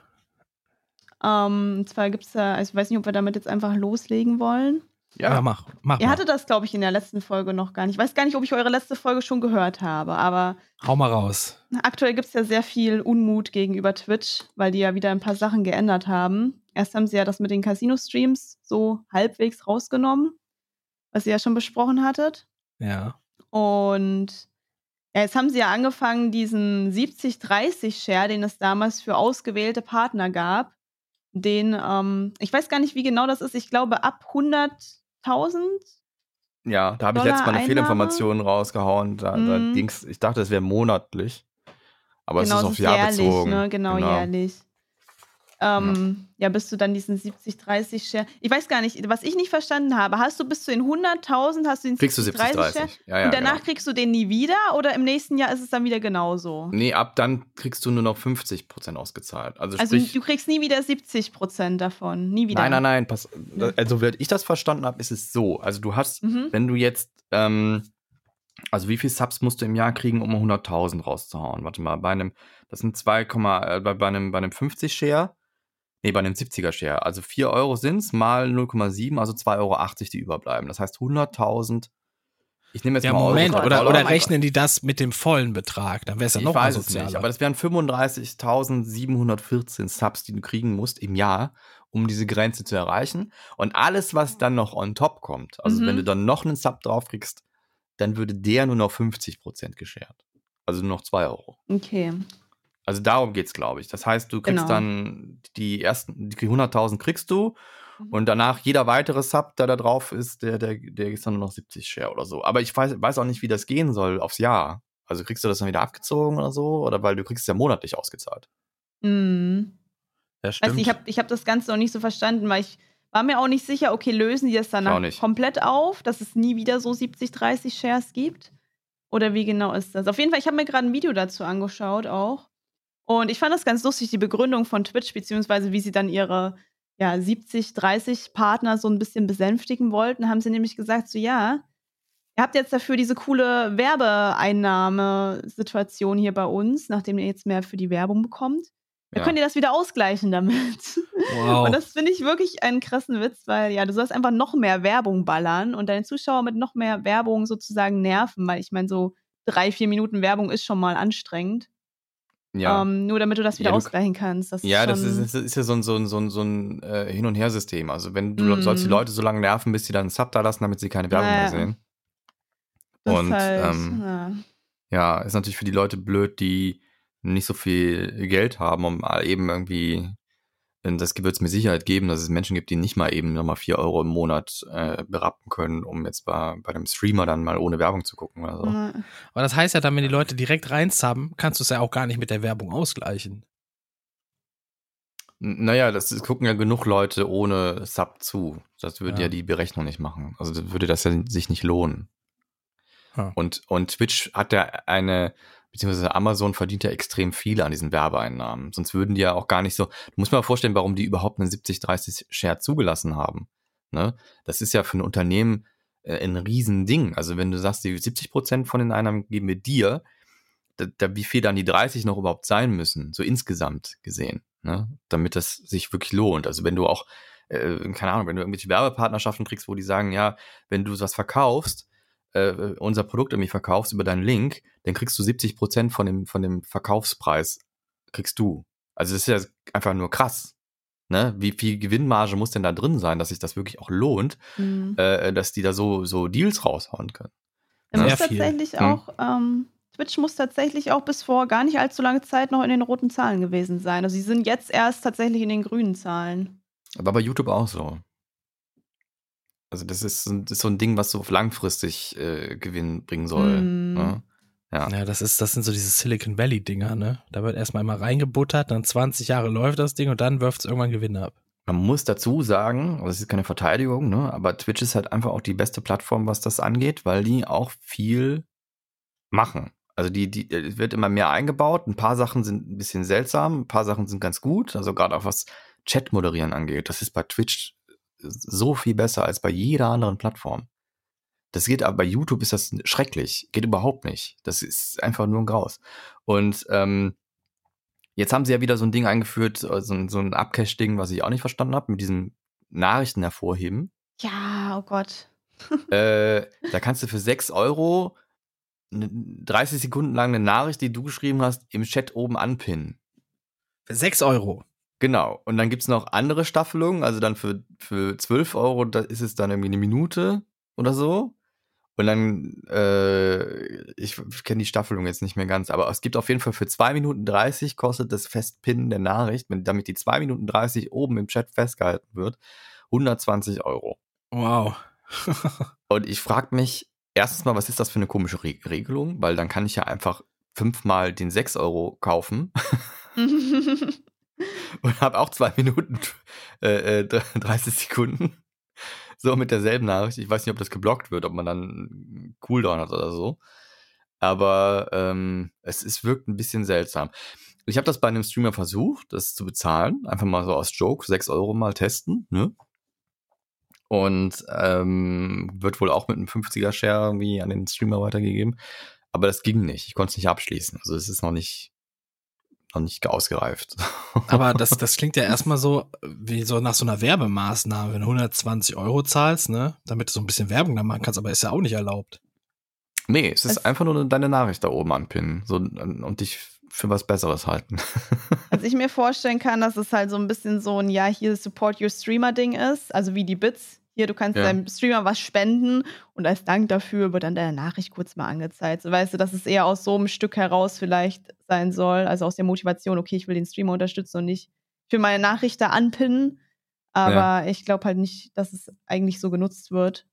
Ähm, und zwar gibt es da, also ich weiß nicht, ob wir damit jetzt einfach loslegen wollen. Ja, mach. Mach Ihr mal. hattet das, glaube ich, in der letzten Folge noch gar nicht. Ich weiß gar nicht, ob ich eure letzte Folge schon gehört habe, aber Hau mal raus. aktuell gibt es ja sehr viel Unmut gegenüber Twitch, weil die ja wieder ein paar Sachen geändert haben. Erst haben sie ja das mit den Casino-Streams so halbwegs rausgenommen, was ihr ja schon besprochen hattet. Ja. Und ja, jetzt haben sie ja angefangen, diesen 70-30-Share, den es damals für ausgewählte Partner gab, den, ähm, ich weiß gar nicht, wie genau das ist, ich glaube ab 100.000. Ja, da habe ich letztes Mal eine? Fehlinformation rausgehauen. Da, da Mhm. ging's, ich dachte, es wäre monatlich. Aber genau, es ist auf Jahr jährlich, bezogen. ne? Genau, jährlich. Ähm, ja. bist du dann diesen 70-30-Share. Ich weiß gar nicht, was ich nicht verstanden habe. Hast du bis zu den 100.000, hast du den Kriegst du 70-30-Share? 70, 30. Ja, ja, und danach genau. kriegst du den nie wieder oder im nächsten Jahr ist es dann wieder genauso? Nee, ab dann kriegst du nur noch 50% ausgezahlt. Also, Also sprich, du kriegst nie wieder 70 Prozent davon. Nie wieder. Nein, nein, nein. Pass, also, wie ich das verstanden habe, ist es so. Also, du hast, Mhm. wenn du jetzt, ähm, also wie viel Subs musst du im Jahr kriegen, um 100.000 rauszuhauen? Warte mal, bei einem, das sind 2, äh, bei, bei einem, bei einem 50-Share, nee, bei einem 70er-Share. Also 4 Euro sind's mal 0,7, also 2,80 Euro, die überbleiben. Das heißt 100.000. Ich nehme jetzt Ja, mal Euro, Moment, Dollar, oder, oder rechnen die das mit dem vollen Betrag? Dann wäre es ja Ich noch weiß es nicht, aber das wären 35.714 Subs, die du kriegen musst im Jahr, um diese Grenze zu erreichen. Und alles, was dann noch on top kommt, also Mhm. wenn du dann noch einen Sub drauf kriegst, dann würde der nur noch 50% geshared. Also nur noch 2 Euro. Okay. Also darum geht's, glaube ich. Das heißt, du kriegst Genau. dann die ersten, die 100.000 kriegst du Mhm. und danach jeder weitere Sub, der da drauf ist, der, der, der ist dann nur noch 70 Share oder so. Aber ich weiß, weiß auch nicht, wie das gehen soll aufs Jahr. Also kriegst du das dann wieder abgezogen oder so? Oder weil du kriegst es ja monatlich ausgezahlt. Mhm. Ja, Weißt stimmt. du, ich habe ich hab das Ganze noch nicht so verstanden, weil ich war mir auch nicht sicher, okay, lösen die das danach nicht. komplett auf, dass es nie wieder so 70, 30 Shares gibt? Oder wie genau ist das? Auf jeden Fall, ich habe mir gerade ein Video dazu angeschaut auch. Und ich fand das ganz lustig, die Begründung von Twitch, beziehungsweise wie sie dann ihre ja, 70, 30 Partner so ein bisschen besänftigen wollten, haben sie nämlich gesagt, so ja, ihr habt jetzt dafür diese coole Werbeeinnahmesituation hier bei uns, nachdem ihr jetzt mehr für die Werbung bekommt. Dann Ja. könnt ihr das wieder ausgleichen damit. Wow. Und das finde ich wirklich einen krassen Witz, weil ja, du sollst einfach noch mehr Werbung ballern und deine Zuschauer mit noch mehr Werbung sozusagen nerven, weil ich meine, so drei, vier Minuten Werbung ist schon mal anstrengend. Ja. Ähm, nur damit du das wieder Ja, du- ausgleichen kannst. Das Ja, ist das ist, das ist ja so ein, so ein, so ein, so ein äh, Hin- und Her-System. Also wenn du Mhm. sollst die Leute so lange nerven, bis sie dann einen Sub da lassen, damit sie keine Werbung Naja. mehr sehen. das und, halt, ähm, ja. Ja, ist natürlich für die Leute blöd, die nicht so viel Geld haben, um eben irgendwie, das wird es mir Sicherheit geben, dass es Menschen gibt, die nicht mal eben nochmal 4 Euro im Monat äh, berappen können, um jetzt bei, bei einem Streamer dann mal ohne Werbung zu gucken oder so. Ja. Aber das heißt ja dann, wenn die Leute direkt reinsubben, kannst du es ja auch gar nicht mit der Werbung ausgleichen. N- Naja, das ist, gucken ja genug Leute ohne Sub zu. Das würde Ja. ja. die Berechnung nicht machen. Also das würde das ja sich nicht lohnen. Ha. Und, und Twitch hat ja eine, beziehungsweise Amazon verdient ja extrem viel an diesen Werbeeinnahmen. Sonst würden die ja auch gar nicht so. Du musst dir mal vorstellen, warum die überhaupt einen 70-30 Share zugelassen haben. Ne? Das ist ja für ein Unternehmen äh, ein Riesending. Also wenn du sagst, die 70% von den Einnahmen geben wir dir, da, da, wie viel dann die 30 noch überhaupt sein müssen, so insgesamt gesehen, ne? damit das sich wirklich lohnt. Also wenn du auch, äh, keine Ahnung, wenn du irgendwelche Werbepartnerschaften kriegst, wo die sagen, ja, wenn du was verkaufst, äh, unser Produkt irgendwie verkaufst über deinen Link, dann kriegst du 70 Prozent von dem, von dem Verkaufspreis, kriegst du. Also das ist ja einfach nur krass. Ne? Wie viel Gewinnmarge muss denn da drin sein, dass sich das wirklich auch lohnt, Mhm. äh, dass die da so, so Deals raushauen können? Sehr muss viel. tatsächlich Hm. auch, ähm, Twitch muss tatsächlich auch bis vor gar nicht allzu lange Zeit noch in den roten Zahlen gewesen sein. Also sie sind jetzt erst tatsächlich in den grünen Zahlen. Aber bei YouTube auch so. Also das ist, so- das ist so ein Ding, was so langfristig äh, Gewinn bringen soll. Hm. Ne? Ja. Ja, das ist, das sind so diese Silicon Valley-Dinger, ne? Da wird erstmal immer reingebuttert, dann 20 Jahre läuft das Ding und dann wirft es irgendwann Gewinn ab. Man muss dazu sagen, also das ist keine Verteidigung, ne? aber Twitch ist halt einfach auch die beste Plattform, was das angeht, weil die auch viel machen. Also die, die es wird immer mehr eingebaut. Ein paar Sachen sind ein bisschen seltsam, ein paar Sachen sind ganz gut. Also gerade auch was Chat moderieren angeht, das ist bei Twitch so viel besser als bei jeder anderen Plattform. Das geht aber bei YouTube ist das schrecklich, geht überhaupt nicht. Das ist einfach nur ein Graus. Und ähm, Jetzt haben sie ja wieder so ein Ding eingeführt, äh, so ein, so ein Upcache-Ding, was ich auch nicht verstanden habe, mit diesem Nachrichten hervorheben. Ja, oh Gott. äh, da kannst du für 6 Euro ne- 30 Sekunden lang eine Nachricht, die du geschrieben hast, im Chat oben anpinnen. Für 6 Euro. Genau. Und dann gibt's noch andere Staffelungen, also dann für, für 12 Euro, da ist es dann irgendwie eine Minute oder so. Und dann, äh, ich kenne die Staffelung jetzt nicht mehr ganz, aber es gibt auf jeden Fall für 2 Minuten 30 kostet das Festpinnen der Nachricht, wenn, damit die 2 Minuten 30 oben im Chat festgehalten wird, 120 Euro. Wow. Und ich frage mich, erstens mal, was ist das für eine komische Re Regelung? Weil dann kann ich ja einfach fünfmal den 6 Euro kaufen und habe auch zwei Minuten äh, äh, 30 Sekunden. So mit derselben Nachricht. Ich weiß nicht, ob das geblockt wird, ob man dann Cooldown hat oder so. Aber ähm, es ist, wirkt ein bisschen seltsam. Ich habe das bei einem Streamer versucht, das zu bezahlen. Einfach mal so aus Joke, 6 Euro mal testen. Ne? Und ähm, wird wohl auch mit einem 50er-Share irgendwie an den Streamer weitergegeben. Aber das ging nicht. Ich konnte es nicht abschließen. Also es ist noch nicht, noch nicht ausgereift. Aber das, das klingt ja erstmal so wie so nach so einer Werbemaßnahme, wenn du 120 Euro zahlst, ne? Damit du so ein bisschen Werbung da machen kannst, aber ist ja auch nicht erlaubt. Nee, es ist Es- einfach nur deine Nachricht da oben anpinnen so, und dich für was Besseres halten. Also ich mir vorstellen kann, dass es halt so ein bisschen so ein Ja, hier Support Your Streamer-Ding ist, also wie die Bits. Hier, du kannst Ja. deinem Streamer was spenden und als Dank dafür wird dann deine Nachricht kurz mal angezeigt. So weißt du, dass es eher aus so einem Stück heraus vielleicht sein soll, also aus der Motivation, okay, ich will den Streamer unterstützen und nicht für meine Nachricht da anpinnen. Aber ich glaube halt nicht, dass es eigentlich so genutzt wird.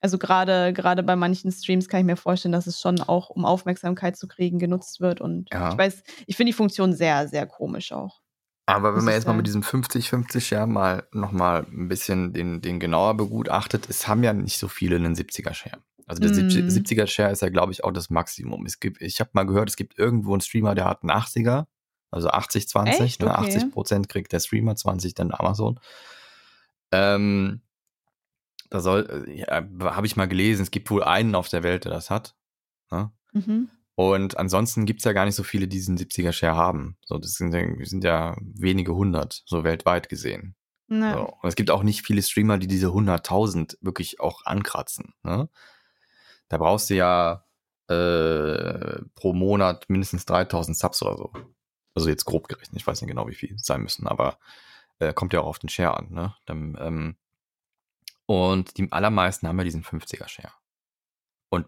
Also gerade gerade bei manchen Streams kann ich mir vorstellen, dass es schon auch, um Aufmerksamkeit zu kriegen, genutzt wird. Und Ja. ich weiß, ich finde die Funktion sehr, sehr komisch auch. Aber wenn man jetzt mal mit diesem 50-50 Share mal nochmal ein bisschen den, den genauer begutachtet, es haben ja nicht so viele einen 70er Share. Also der Mm. 70er Share ist ja, glaube ich, auch das Maximum. Es gibt, ich habe mal gehört, es gibt irgendwo einen Streamer, der hat einen 80er, also 80-20. Echt? Ne? Okay. 80 Prozent kriegt der Streamer, 20 dann Amazon. Ähm, da soll, äh, ja, habe ich mal gelesen, es gibt wohl einen auf der Welt, der das hat. Ne? Mhm. Und ansonsten gibt's ja gar nicht so viele, die diesen 70er-Share haben. So, das sind, ja- sind ja wenige hundert, so weltweit gesehen. Ja. So. Und es gibt auch nicht viele Streamer, die diese 100.000 wirklich auch ankratzen. Ne? Da brauchst du ja äh, pro Monat mindestens 3.000 Subs oder so. Also jetzt grob gerechnet, ich weiß nicht genau, wie viel es sein müssen, aber äh, kommt ja auch auf den Share an. Ne? Dann, ähm, und die allermeisten haben ja diesen 50er-Share. Und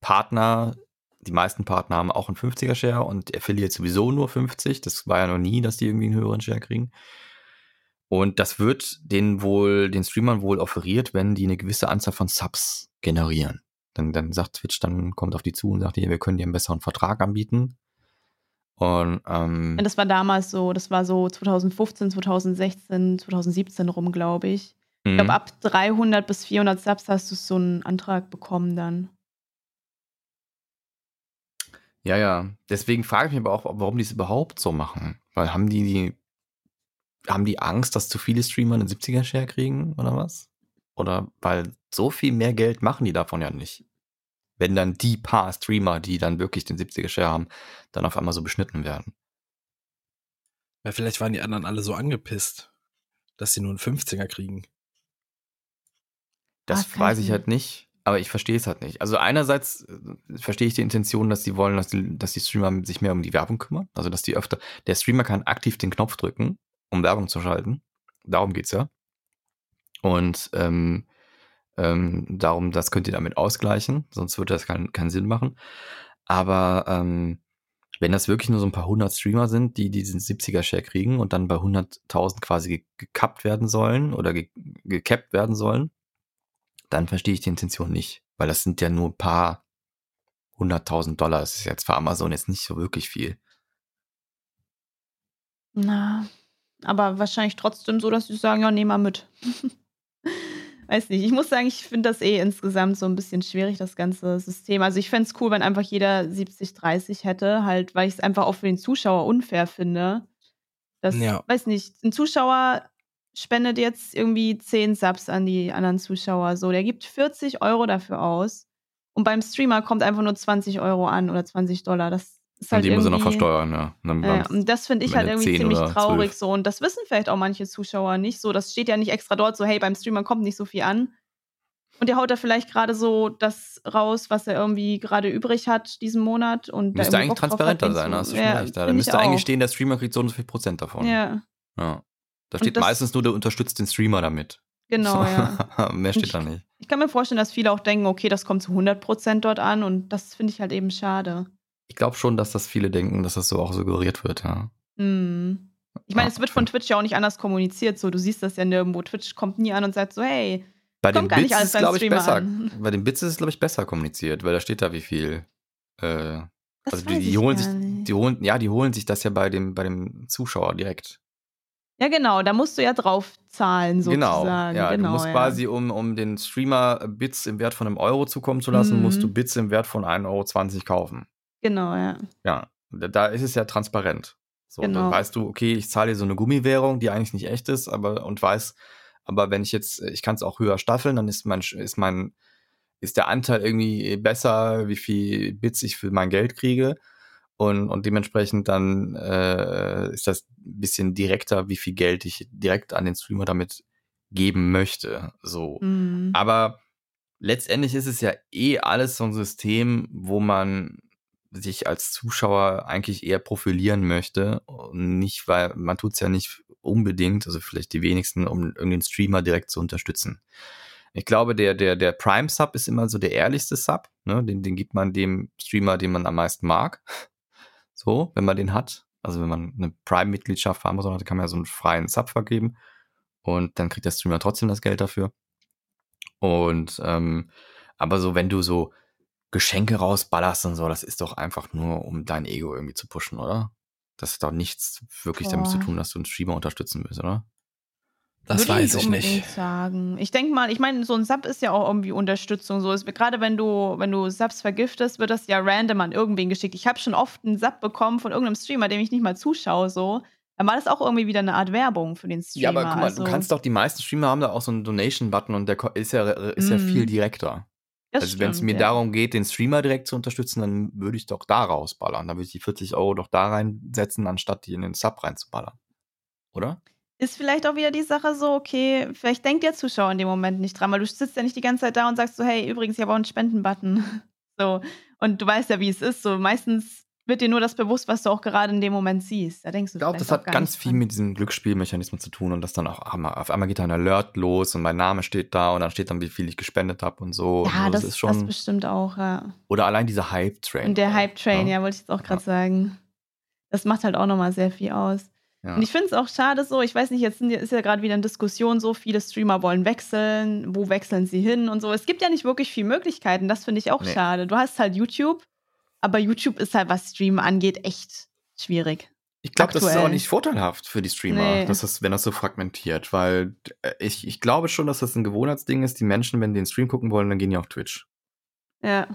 Partner, die meisten Partner haben auch einen 50er-Share und Affiliate sowieso nur 50. Das war ja noch nie, dass die irgendwie einen höheren Share kriegen. Und das wird den wohl, den Streamern wohl offeriert, wenn die eine gewisse Anzahl von Subs generieren. Dann, dann sagt Twitch, dann kommt auf die zu und sagt, hier, wir können dir einen besseren Vertrag anbieten. Und ähm, Das war damals so, das war so 2015, 2016, 2017 rum, glaube ich. Ich mhm. glaube, ab 300 bis 400 Subs hast du so einen Antrag bekommen dann. Ja, ja. Deswegen frage ich mich aber auch, warum die es überhaupt so machen. Weil haben die, die haben die Angst, dass zu viele Streamer einen 70er-Share kriegen oder was? Oder weil so viel mehr Geld machen die davon ja nicht. Wenn dann die paar Streamer, die dann wirklich den 70er Share haben, dann auf einmal so beschnitten werden. Ja, vielleicht waren die anderen alle so angepisst, dass sie nur einen 50er kriegen. Das Ah, weiß ich ich halt nicht, aber ich verstehe es halt nicht. Also einerseits äh, verstehe ich die Intention, dass sie wollen, dass die, dass die Streamer sich mehr um die Werbung kümmern. Also dass die öfter, der Streamer kann aktiv den Knopf drücken, um Werbung zu schalten. Darum geht's ja. Und ähm, ähm, darum, das könnt ihr damit ausgleichen, sonst würde das keinen keinen Sinn machen. Aber ähm, wenn das wirklich nur so ein paar hundert Streamer sind, die diesen 70er-Share kriegen und dann bei 100.000 quasi ge gekappt werden sollen oder ge gekappt werden sollen, dann verstehe ich die Intention nicht. Weil das sind ja nur ein paar hunderttausend Dollar. Das ist jetzt für Amazon jetzt nicht so wirklich viel. Na, aber wahrscheinlich trotzdem so, dass sie sagen, ja, nehm mal mit. Weiß nicht. Ich muss sagen, ich finde das eh insgesamt so ein bisschen schwierig, das ganze System. Also ich fände es cool, wenn einfach jeder 70-30 hätte, halt, weil ich es einfach auch für den Zuschauer unfair finde. Das, Ja. weiß nicht, ein Zuschauer spendet jetzt irgendwie 10 Subs an die anderen Zuschauer. So, der gibt 40 Euro dafür aus. Und beim Streamer kommt einfach nur 20 Euro an oder 20 Dollar. Das ist Und halt die muss er noch irgendwie- versteuern, ja. Und ja, und das finde ich halt irgendwie 10 ziemlich traurig 12. so. Und das wissen vielleicht auch manche Zuschauer nicht so. Das steht ja nicht extra dort so, hey, beim Streamer kommt nicht so viel an. Und der haut da vielleicht gerade so das raus, was er irgendwie gerade übrig hat diesen Monat. Und müsste irgendwie eigentlich Bock hat, transparenter den sein, hast du schon ja, recht. Da müsste eigentlich stehen, der Streamer kriegt so und so viel Prozent davon. Ja, Ja. Da steht das- meistens nur, der unterstützt den Streamer damit. genau, ja. Mehr steht ich- da nicht. Ich kann mir vorstellen, dass viele auch denken, okay, das kommt zu 100% dort an. Und das finde ich halt eben schade. Ich glaube schon, dass das viele denken, dass das so auch suggeriert wird, ja. Hm. Ich meine, Ja, es wird von Twitch ja auch nicht anders kommuniziert. So, du siehst das ja nirgendwo. Twitch kommt nie an und sagt so, hey, Bei Kommt gar nicht Bits alles ist, beim Streamer besser. an. Bei den Bits ist es, glaube ich, besser kommuniziert, weil da steht da, wie viel. Äh, also die, die holen sich, nicht. die holen, ja, die holen sich das ja bei dem, bei dem Zuschauer direkt. Ja, genau, da musst du ja drauf zahlen, sozusagen. Genau. Ja, genau, du musst ja. quasi, um, um den Streamer Bits im Wert von einem Euro zukommen zu lassen, Mhm. musst du Bits im Wert von 1,20 Euro kaufen. Genau, ja. Ja, da, ist es ja transparent. So, Genau. dann weißt du, okay, ich zahle dir so eine Gummiwährung, die eigentlich nicht echt ist, aber und weiß, aber wenn ich jetzt, ich kann es auch höher staffeln, dann ist mein, ist mein, ist der Anteil irgendwie besser, wie viel Bits ich für mein Geld kriege. Und, und dementsprechend dann äh, ist das ein bisschen direkter, wie viel Geld ich direkt an den Streamer damit geben möchte. So. Mhm. Aber letztendlich ist es ja eh alles so ein System, wo man sich als Zuschauer eigentlich eher profilieren möchte. Und nicht, weil man tut es ja nicht unbedingt, also vielleicht die wenigsten, um irgendeinen Streamer direkt zu unterstützen. Ich glaube, der, der, der Prime-Sub ist immer so der ehrlichste Sub. Ne? Den, den gibt man dem Streamer, den man am meisten mag. So, wenn man den hat. Also wenn man eine Prime-Mitgliedschaft für Amazon hat, kann man ja so einen freien Sub vergeben. Und dann kriegt der Streamer trotzdem das Geld dafür. Und ähm, aber so, wenn du so Geschenke rausballerst und so, das ist doch einfach nur, um dein Ego irgendwie zu pushen, oder? Das hat doch nichts wirklich damit zu tun, dass du einen Streamer unterstützen willst, oder? Das Würde weiß ich nicht. sagen. Ich denke mal, ich meine, so ein Sub ist ja auch irgendwie Unterstützung. So ist gerade wenn du, wenn du Subs vergiftest, wird das ja random an irgendwen geschickt. Ich habe schon oft einen Sub bekommen von irgendeinem Streamer, dem ich nicht mal zuschaue, so. Dann war das auch irgendwie wieder eine Art Werbung für den Streamer. Ja, aber guck mal, also, du kannst doch, die meisten Streamer haben da auch so einen Donation-Button und der ist ja, ist ja viel direkter. das also wenn es mir ja. darum geht, den Streamer direkt zu unterstützen, dann würde ich doch da rausballern. Dann würde ich die 40 Euro doch da reinsetzen, anstatt die in den Sub reinzuballern. Oder? Ist vielleicht auch wieder die Sache so, okay, vielleicht denkt der Zuschauer in dem Moment nicht dran, weil du sitzt ja nicht die ganze Zeit da und sagst so, hey, übrigens, ich habe auch einen Spendenbutton. So. Und du weißt ja, wie es ist. So, meistens wird dir nur das bewusst, was du auch gerade in dem Moment siehst. Da denkst du Ich glaube, das hat ganz viel dran. mit diesen Glücksspielmechanismen zu tun und das dann auch auf einmal geht da ein Alert los und mein Name steht da und dann steht dann, wie viel ich gespendet habe und so. Ja, also das, ist das schon. bestimmt auch, ja. oder allein dieser Hype-Train. Und der Hype-Train, ne? ja, wollte ich jetzt auch gerade sagen. Das macht halt auch nochmal sehr viel aus. Ja. Und ich finde es auch schade so, ich weiß nicht, jetzt ist ja gerade wieder eine Diskussion so, viele Streamer wollen wechseln, wo wechseln sie hin und so. Es gibt ja nicht wirklich viele Möglichkeiten, das finde ich auch Nee. schade. Du hast halt YouTube, aber YouTube ist halt, was Streamen angeht, echt schwierig. Ich glaube, das ist auch nicht vorteilhaft für die Streamer, Nee. dass das, wenn das so fragmentiert, weil äh, ich, ich glaube schon, dass das ein Gewohnheitsding ist. Die Menschen, wenn die den Stream gucken wollen, dann gehen die auf Twitch. Ja,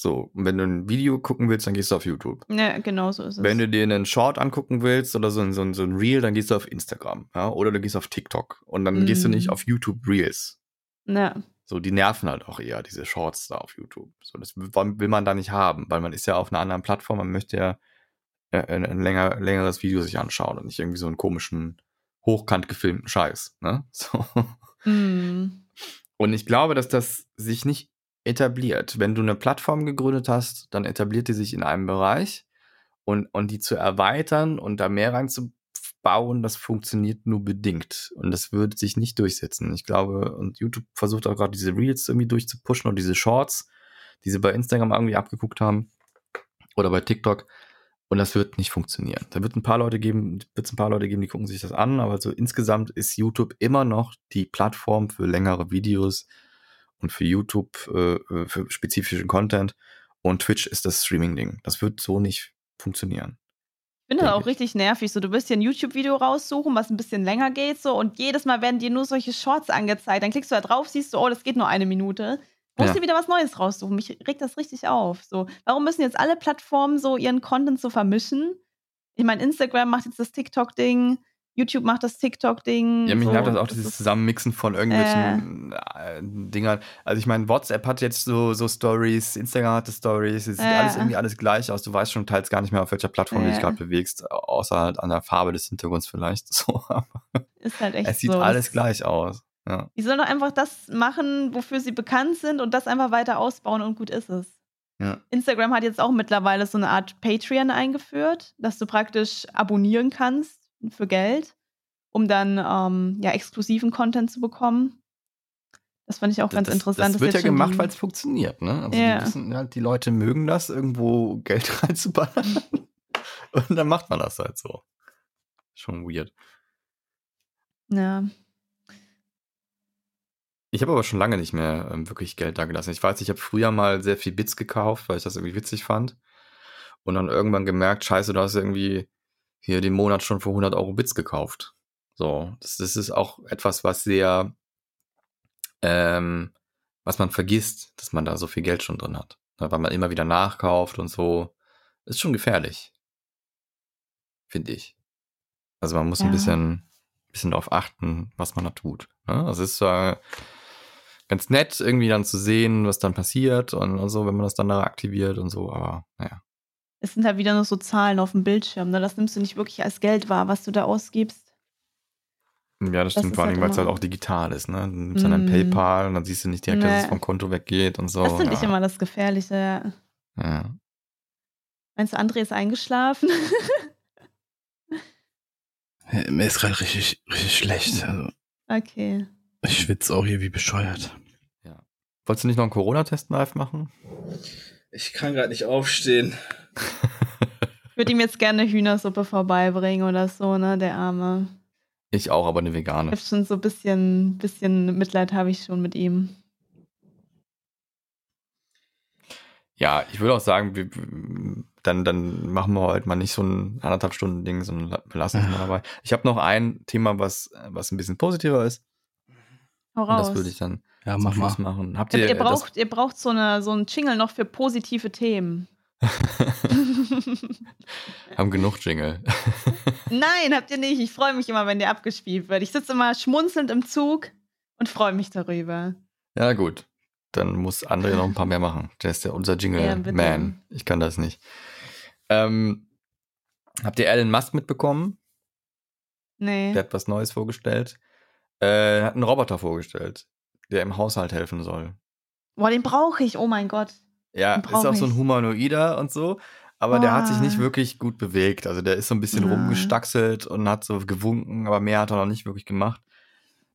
So, und wenn du ein Video gucken willst, dann gehst du auf YouTube. ja genau so ist es. Wenn du dir einen Short angucken willst oder so ein, so so ein Reel, dann gehst du auf Instagram. Ja? Oder du gehst auf TikTok. Und dann gehst du Mhm. nicht auf YouTube Reels. Ja. So, die nerven halt auch eher, diese Shorts da auf YouTube. So, das will man da nicht haben, weil man ist ja auf einer anderen Plattform, man möchte ja äh, ein, ein länger, längeres Video sich anschauen und nicht irgendwie so einen komischen, hochkant gefilmten Scheiß. Ne? So. Hm. Und ich glaube, dass das sich nicht etabliert. Wenn du eine Plattform gegründet hast, dann etabliert die sich in einem Bereich und, und die zu erweitern und da mehr reinzubauen, das funktioniert nur bedingt. Und das würde sich nicht durchsetzen. Ich glaube, und YouTube versucht auch gerade diese Reels irgendwie durchzupushen und diese Shorts, die sie bei Instagram irgendwie abgeguckt haben oder bei TikTok. Und das wird nicht funktionieren. Da wird ein paar Leute geben, wird es ein paar Leute geben, die gucken sich das an, aber so insgesamt ist YouTube immer noch die Plattform für längere Videos und für YouTube äh, äh für spezifischen Content und Twitch ist das Streaming-Ding. Das wird so nicht funktionieren. Ich finde das auch richtig nervig. So, du wirst dir ein YouTube-Video raussuchen, was ein bisschen länger geht, so, und jedes Mal werden dir nur solche Shorts angezeigt. Dann klickst du da drauf, siehst du, oh, das geht nur eine Minute. Musst Ja. dir wieder was Neues raussuchen. Mich regt das richtig auf. So, warum müssen jetzt alle Plattformen so ihren Content so vermischen? Ich meine, Instagram macht jetzt das TikTok-Ding, YouTube macht das TikTok-Ding. Ja, mich so, nervt das auch, dieses Zusammenmixen von irgendwelchen äh. Dingern. Also ich meine, WhatsApp hat jetzt so, so Stories, Instagram hatte Stories, es sieht Ja. alles irgendwie alles gleich aus. Du weißt schon teils gar nicht mehr, auf welcher Plattform du dich Ja. gerade bewegst, außer halt an der Farbe des Hintergrunds vielleicht. So, Ist halt echt es sieht so. alles gleich aus. Ja. Die sollen doch einfach das machen, wofür sie bekannt sind und das einfach weiter ausbauen und gut ist es. Ja. Instagram hat jetzt auch mittlerweile so eine Art Patreon eingeführt, dass du praktisch abonnieren kannst für Geld, um dann ähm, ja exklusiven Content zu bekommen. Das fand ich auch ganz das, interessant. Das wird ja gemacht, weil es funktioniert. Ne? Also Ja. die, wissen halt, die Leute mögen das, irgendwo Geld reinzuballern. Und dann macht man das halt so. Schon weird. Ja. Ich habe aber schon lange nicht mehr ähm, wirklich Geld da gelassen. Ich weiß, ich habe früher mal sehr viel Bits gekauft, weil ich das irgendwie witzig fand. Und dann irgendwann gemerkt, scheiße, du hast irgendwie hier den Monat schon für 100 Euro Bits gekauft. So, das, das ist auch etwas, was sehr, ähm, was man vergisst, dass man da so viel Geld schon drin hat. Ne, Weil man immer wieder nachkauft und so. Ist schon gefährlich. Finde ich. Also man muss Ja. ein bisschen, bisschen darauf achten, was man da tut. Ne? Also es ist zwar ganz nett, irgendwie dann zu sehen, was dann passiert und, und so, wenn man das dann da aktiviert und so, aber naja. Es sind halt wieder nur so Zahlen auf dem Bildschirm. Ne? Das nimmst du nicht wirklich als Geld wahr, was du da ausgibst. Ja, das Das stimmt, ist vor allem, halt weil es halt auch digital ist, ne? Du nimmst dann ein Mm. PayPal und dann siehst du nicht direkt, dass es Nee. vom Konto weggeht und so. das finde ich ja. immer das Gefährliche. Ja. Ja. Meinst du, André ist eingeschlafen? Ja, Mir ist gerade richtig, richtig schlecht. Also, okay. ich schwitze auch hier wie bescheuert. Wolltest du nicht noch einen Corona-Test live machen? Ich kann gerade nicht aufstehen. Ich würde ihm jetzt gerne Hühnersuppe vorbeibringen oder so, ne, der Arme. Ich auch, aber eine Ich vegane. hab schon so ein bisschen, bisschen Mitleid habe ich schon mit ihm. Ja, ich würde auch sagen, wir, dann, dann machen wir heute mal nicht so ein anderthalb Stunden Ding, sondern la- wir lassen es mal dabei. Ich habe noch ein Thema, was, was ein bisschen positiver ist. Hau Und raus. das würde ich dann Ja, zum mach mal. Machen. Habt ihr, ihr, ihr, das- braucht, ihr braucht so, eine, so einen Jingle noch für positive Themen. haben genug Jingle. Nein, habt ihr nicht. Ich freue mich immer, wenn der abgespielt wird. Ich sitze immer schmunzelnd im Zug und freue mich darüber. Ja, gut. Dann muss André noch ein paar mehr machen. Der ist ja unser Ja, Jingle-Man. bitte. ich kann das nicht. Ähm, habt ihr Elon Musk mitbekommen? Nee. Der hat was Neues vorgestellt. Äh, hat einen Roboter vorgestellt, der im Haushalt helfen soll. Boah, den brauche ich. Oh mein Gott. Ja, ist auch so ein. Humanoider und so. Aber der hat sich nicht Ah. wirklich gut bewegt. Also der ist so ein bisschen Ah. rumgestaxelt und hat so gewunken, aber mehr hat er noch nicht wirklich gemacht.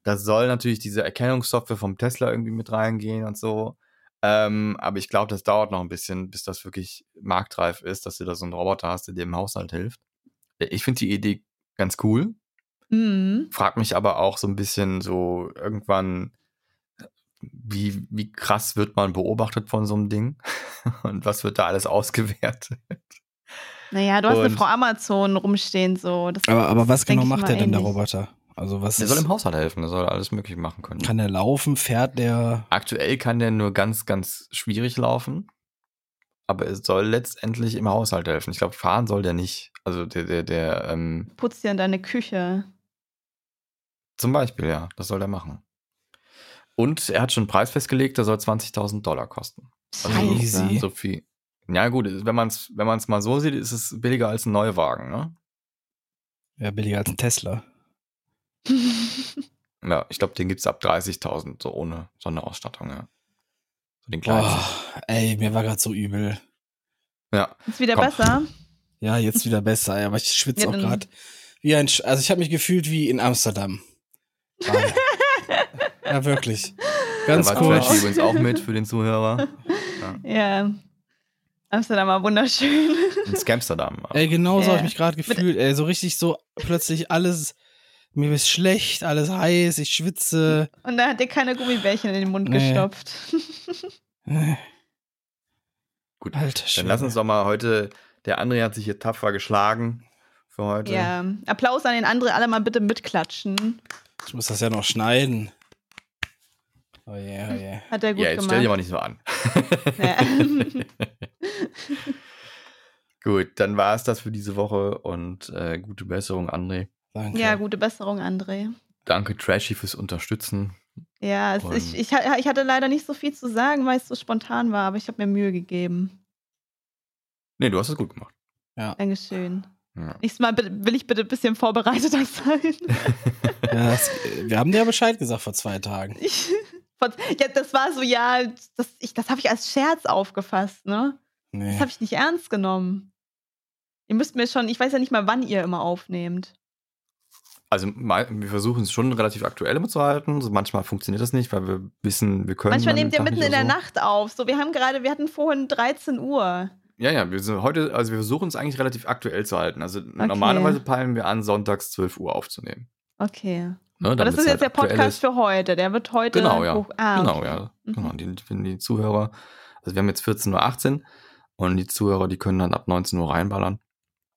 Da soll natürlich diese Erkennungssoftware vom Tesla irgendwie mit reingehen und so. Ähm, aber ich glaube, das dauert noch ein bisschen, bis das wirklich marktreif ist, dass du da so einen Roboter hast, der dir im Haushalt hilft. Ich finde die Idee ganz cool. Mhm. Frag mich aber auch so ein bisschen so irgendwann, wie, wie krass wird man beobachtet von so einem Ding? Und was wird da alles ausgewertet? Naja, du hast eine Und- Frau Amazon rumstehen, so. Das, Aber, aber was genau macht der denn, der. Roboter? Also was Der soll im Haushalt helfen, der soll alles möglich machen können. kann der laufen, fährt der? Aktuell kann der nur ganz, ganz schwierig laufen. Aber es soll letztendlich im Haushalt helfen. Ich glaube, fahren soll der nicht. Also der, der, der, ähm, Putzt dir in deine Küche. zum Beispiel, ja, das soll der machen. Und er hat schon einen Preis festgelegt, der soll 20.000 Dollar kosten. Also Easy. So viel. Ja gut, wenn man es wenn man's mal so sieht, ist es billiger als ein Neuwagen, ne? Ja, billiger als ein Tesla. Ja, ich glaube, den gibt's ab 30.000, so ohne Sonderausstattung, ja. So den kleinsten. Boah, ey, mir war gerade so übel. Ja. Ist wieder Komm. besser. Ja, jetzt wieder besser, ja, aber ich schwitze Ja, auch gerade wie ein, Sch also ich habe mich gefühlt wie in Amsterdam. Ja, wirklich. Da Ganz war kurz. Trashy übrigens auch mit für den Zuhörer. Ja. Amsterdam war wunderschön. In Scamsterdam. Ey, genau so habe ich Ja. mich gerade gefühlt, ey, so richtig so plötzlich alles, mir ist schlecht, alles heiß, ich schwitze. Und da hat dir keine Gummibärchen in den Mund Nee. gestopft. Äh, Gut, Alter dann lass uns doch mal heute, der André hat sich hier tapfer geschlagen für heute. Ja. Applaus an den anderen, alle mal bitte mitklatschen. Ich muss das ja noch schneiden. Oh je, oh je. Hat er gut Ja, jetzt stell dich gemacht. aber nicht so an. Ja. Gut, dann war es das für diese Woche und äh, gute Besserung, André. Danke. ja, gute Besserung, André. Danke, Trashy, fürs Unterstützen. Ja, es, ich, ich, ich hatte leider nicht so viel zu sagen, weil es so spontan war, aber ich habe mir Mühe gegeben. Nee, du hast es gut gemacht. Dankeschön. Ja. Nächstes Mal will ich bitte ein bisschen vorbereiteter sein. Ja, das, wir haben dir ja Bescheid gesagt vor zwei Tagen. Ich, ja, das war so, ja, das, ich- das habe ich als Scherz aufgefasst, ne? Nee. Das habe ich nicht ernst genommen. Ihr müsst mir schon, ich weiß ja nicht mal, wann ihr immer aufnehmt. Also wir versuchen es schon relativ aktuell immer zu halten. So, manchmal funktioniert das nicht, weil wir wissen, wir können. Manchmal nehmt ihr mitten in der so. Nacht auf. So, wir haben gerade, wir hatten vorhin 13 Uhr. Ja, ja, wir sind heute, also wir versuchen es eigentlich relativ aktuell zu halten. Also normalerweise peilen wir an, sonntags 12 Uhr aufzunehmen. Okay. Ne, Aber das ist halt jetzt der aktuell Podcast für heute. Der wird heute Genau, ja. hoch. Ah, genau, okay. ja. Mhm. Genau, die, die Zuhörer, also wir haben jetzt 14.18 Uhr und die Zuhörer, die können dann ab 19 Uhr reinballern.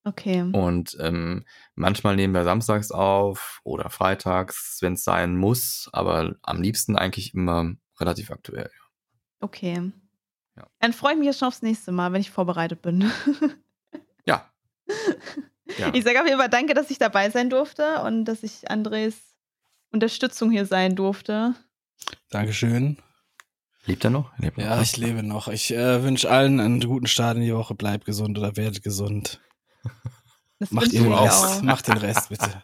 Okay. Und ähm, manchmal nehmen wir samstags auf oder freitags, wenn es sein muss, aber am liebsten eigentlich immer relativ aktuell. Okay. Ja. Dann freue ich mich jetzt schon aufs nächste Mal, wenn ich vorbereitet bin. Ja. ja. Ich sage auf jeden Fall danke, dass ich dabei sein durfte und dass ich Andres Unterstützung hier sein durfte. Dankeschön. Lebt er noch? Lebt noch. Ja, ich lebe noch. Ich äh, wünsche allen einen guten Start in die Woche. Bleibt gesund oder werdet gesund. Das Macht ihr auch. Macht den Rest bitte.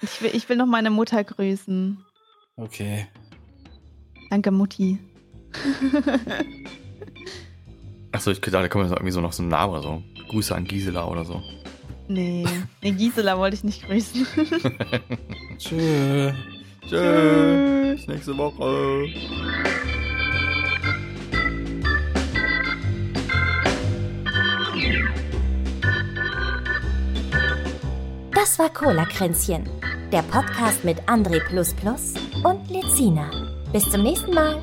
Ich will, ich will noch meine Mutter grüßen. Okay. Danke, Mutti. Achso, ich dachte, da kommt jetzt irgendwie so noch so ein Name oder so. Grüße an Gisela oder so. nee, nee, Gisela wollte ich nicht grüßen. Tschö. Tschö. Bis nächste Woche. Das war Cola-Kränzchen, der Podcast mit André und Lezina. Bis zum nächsten Mal.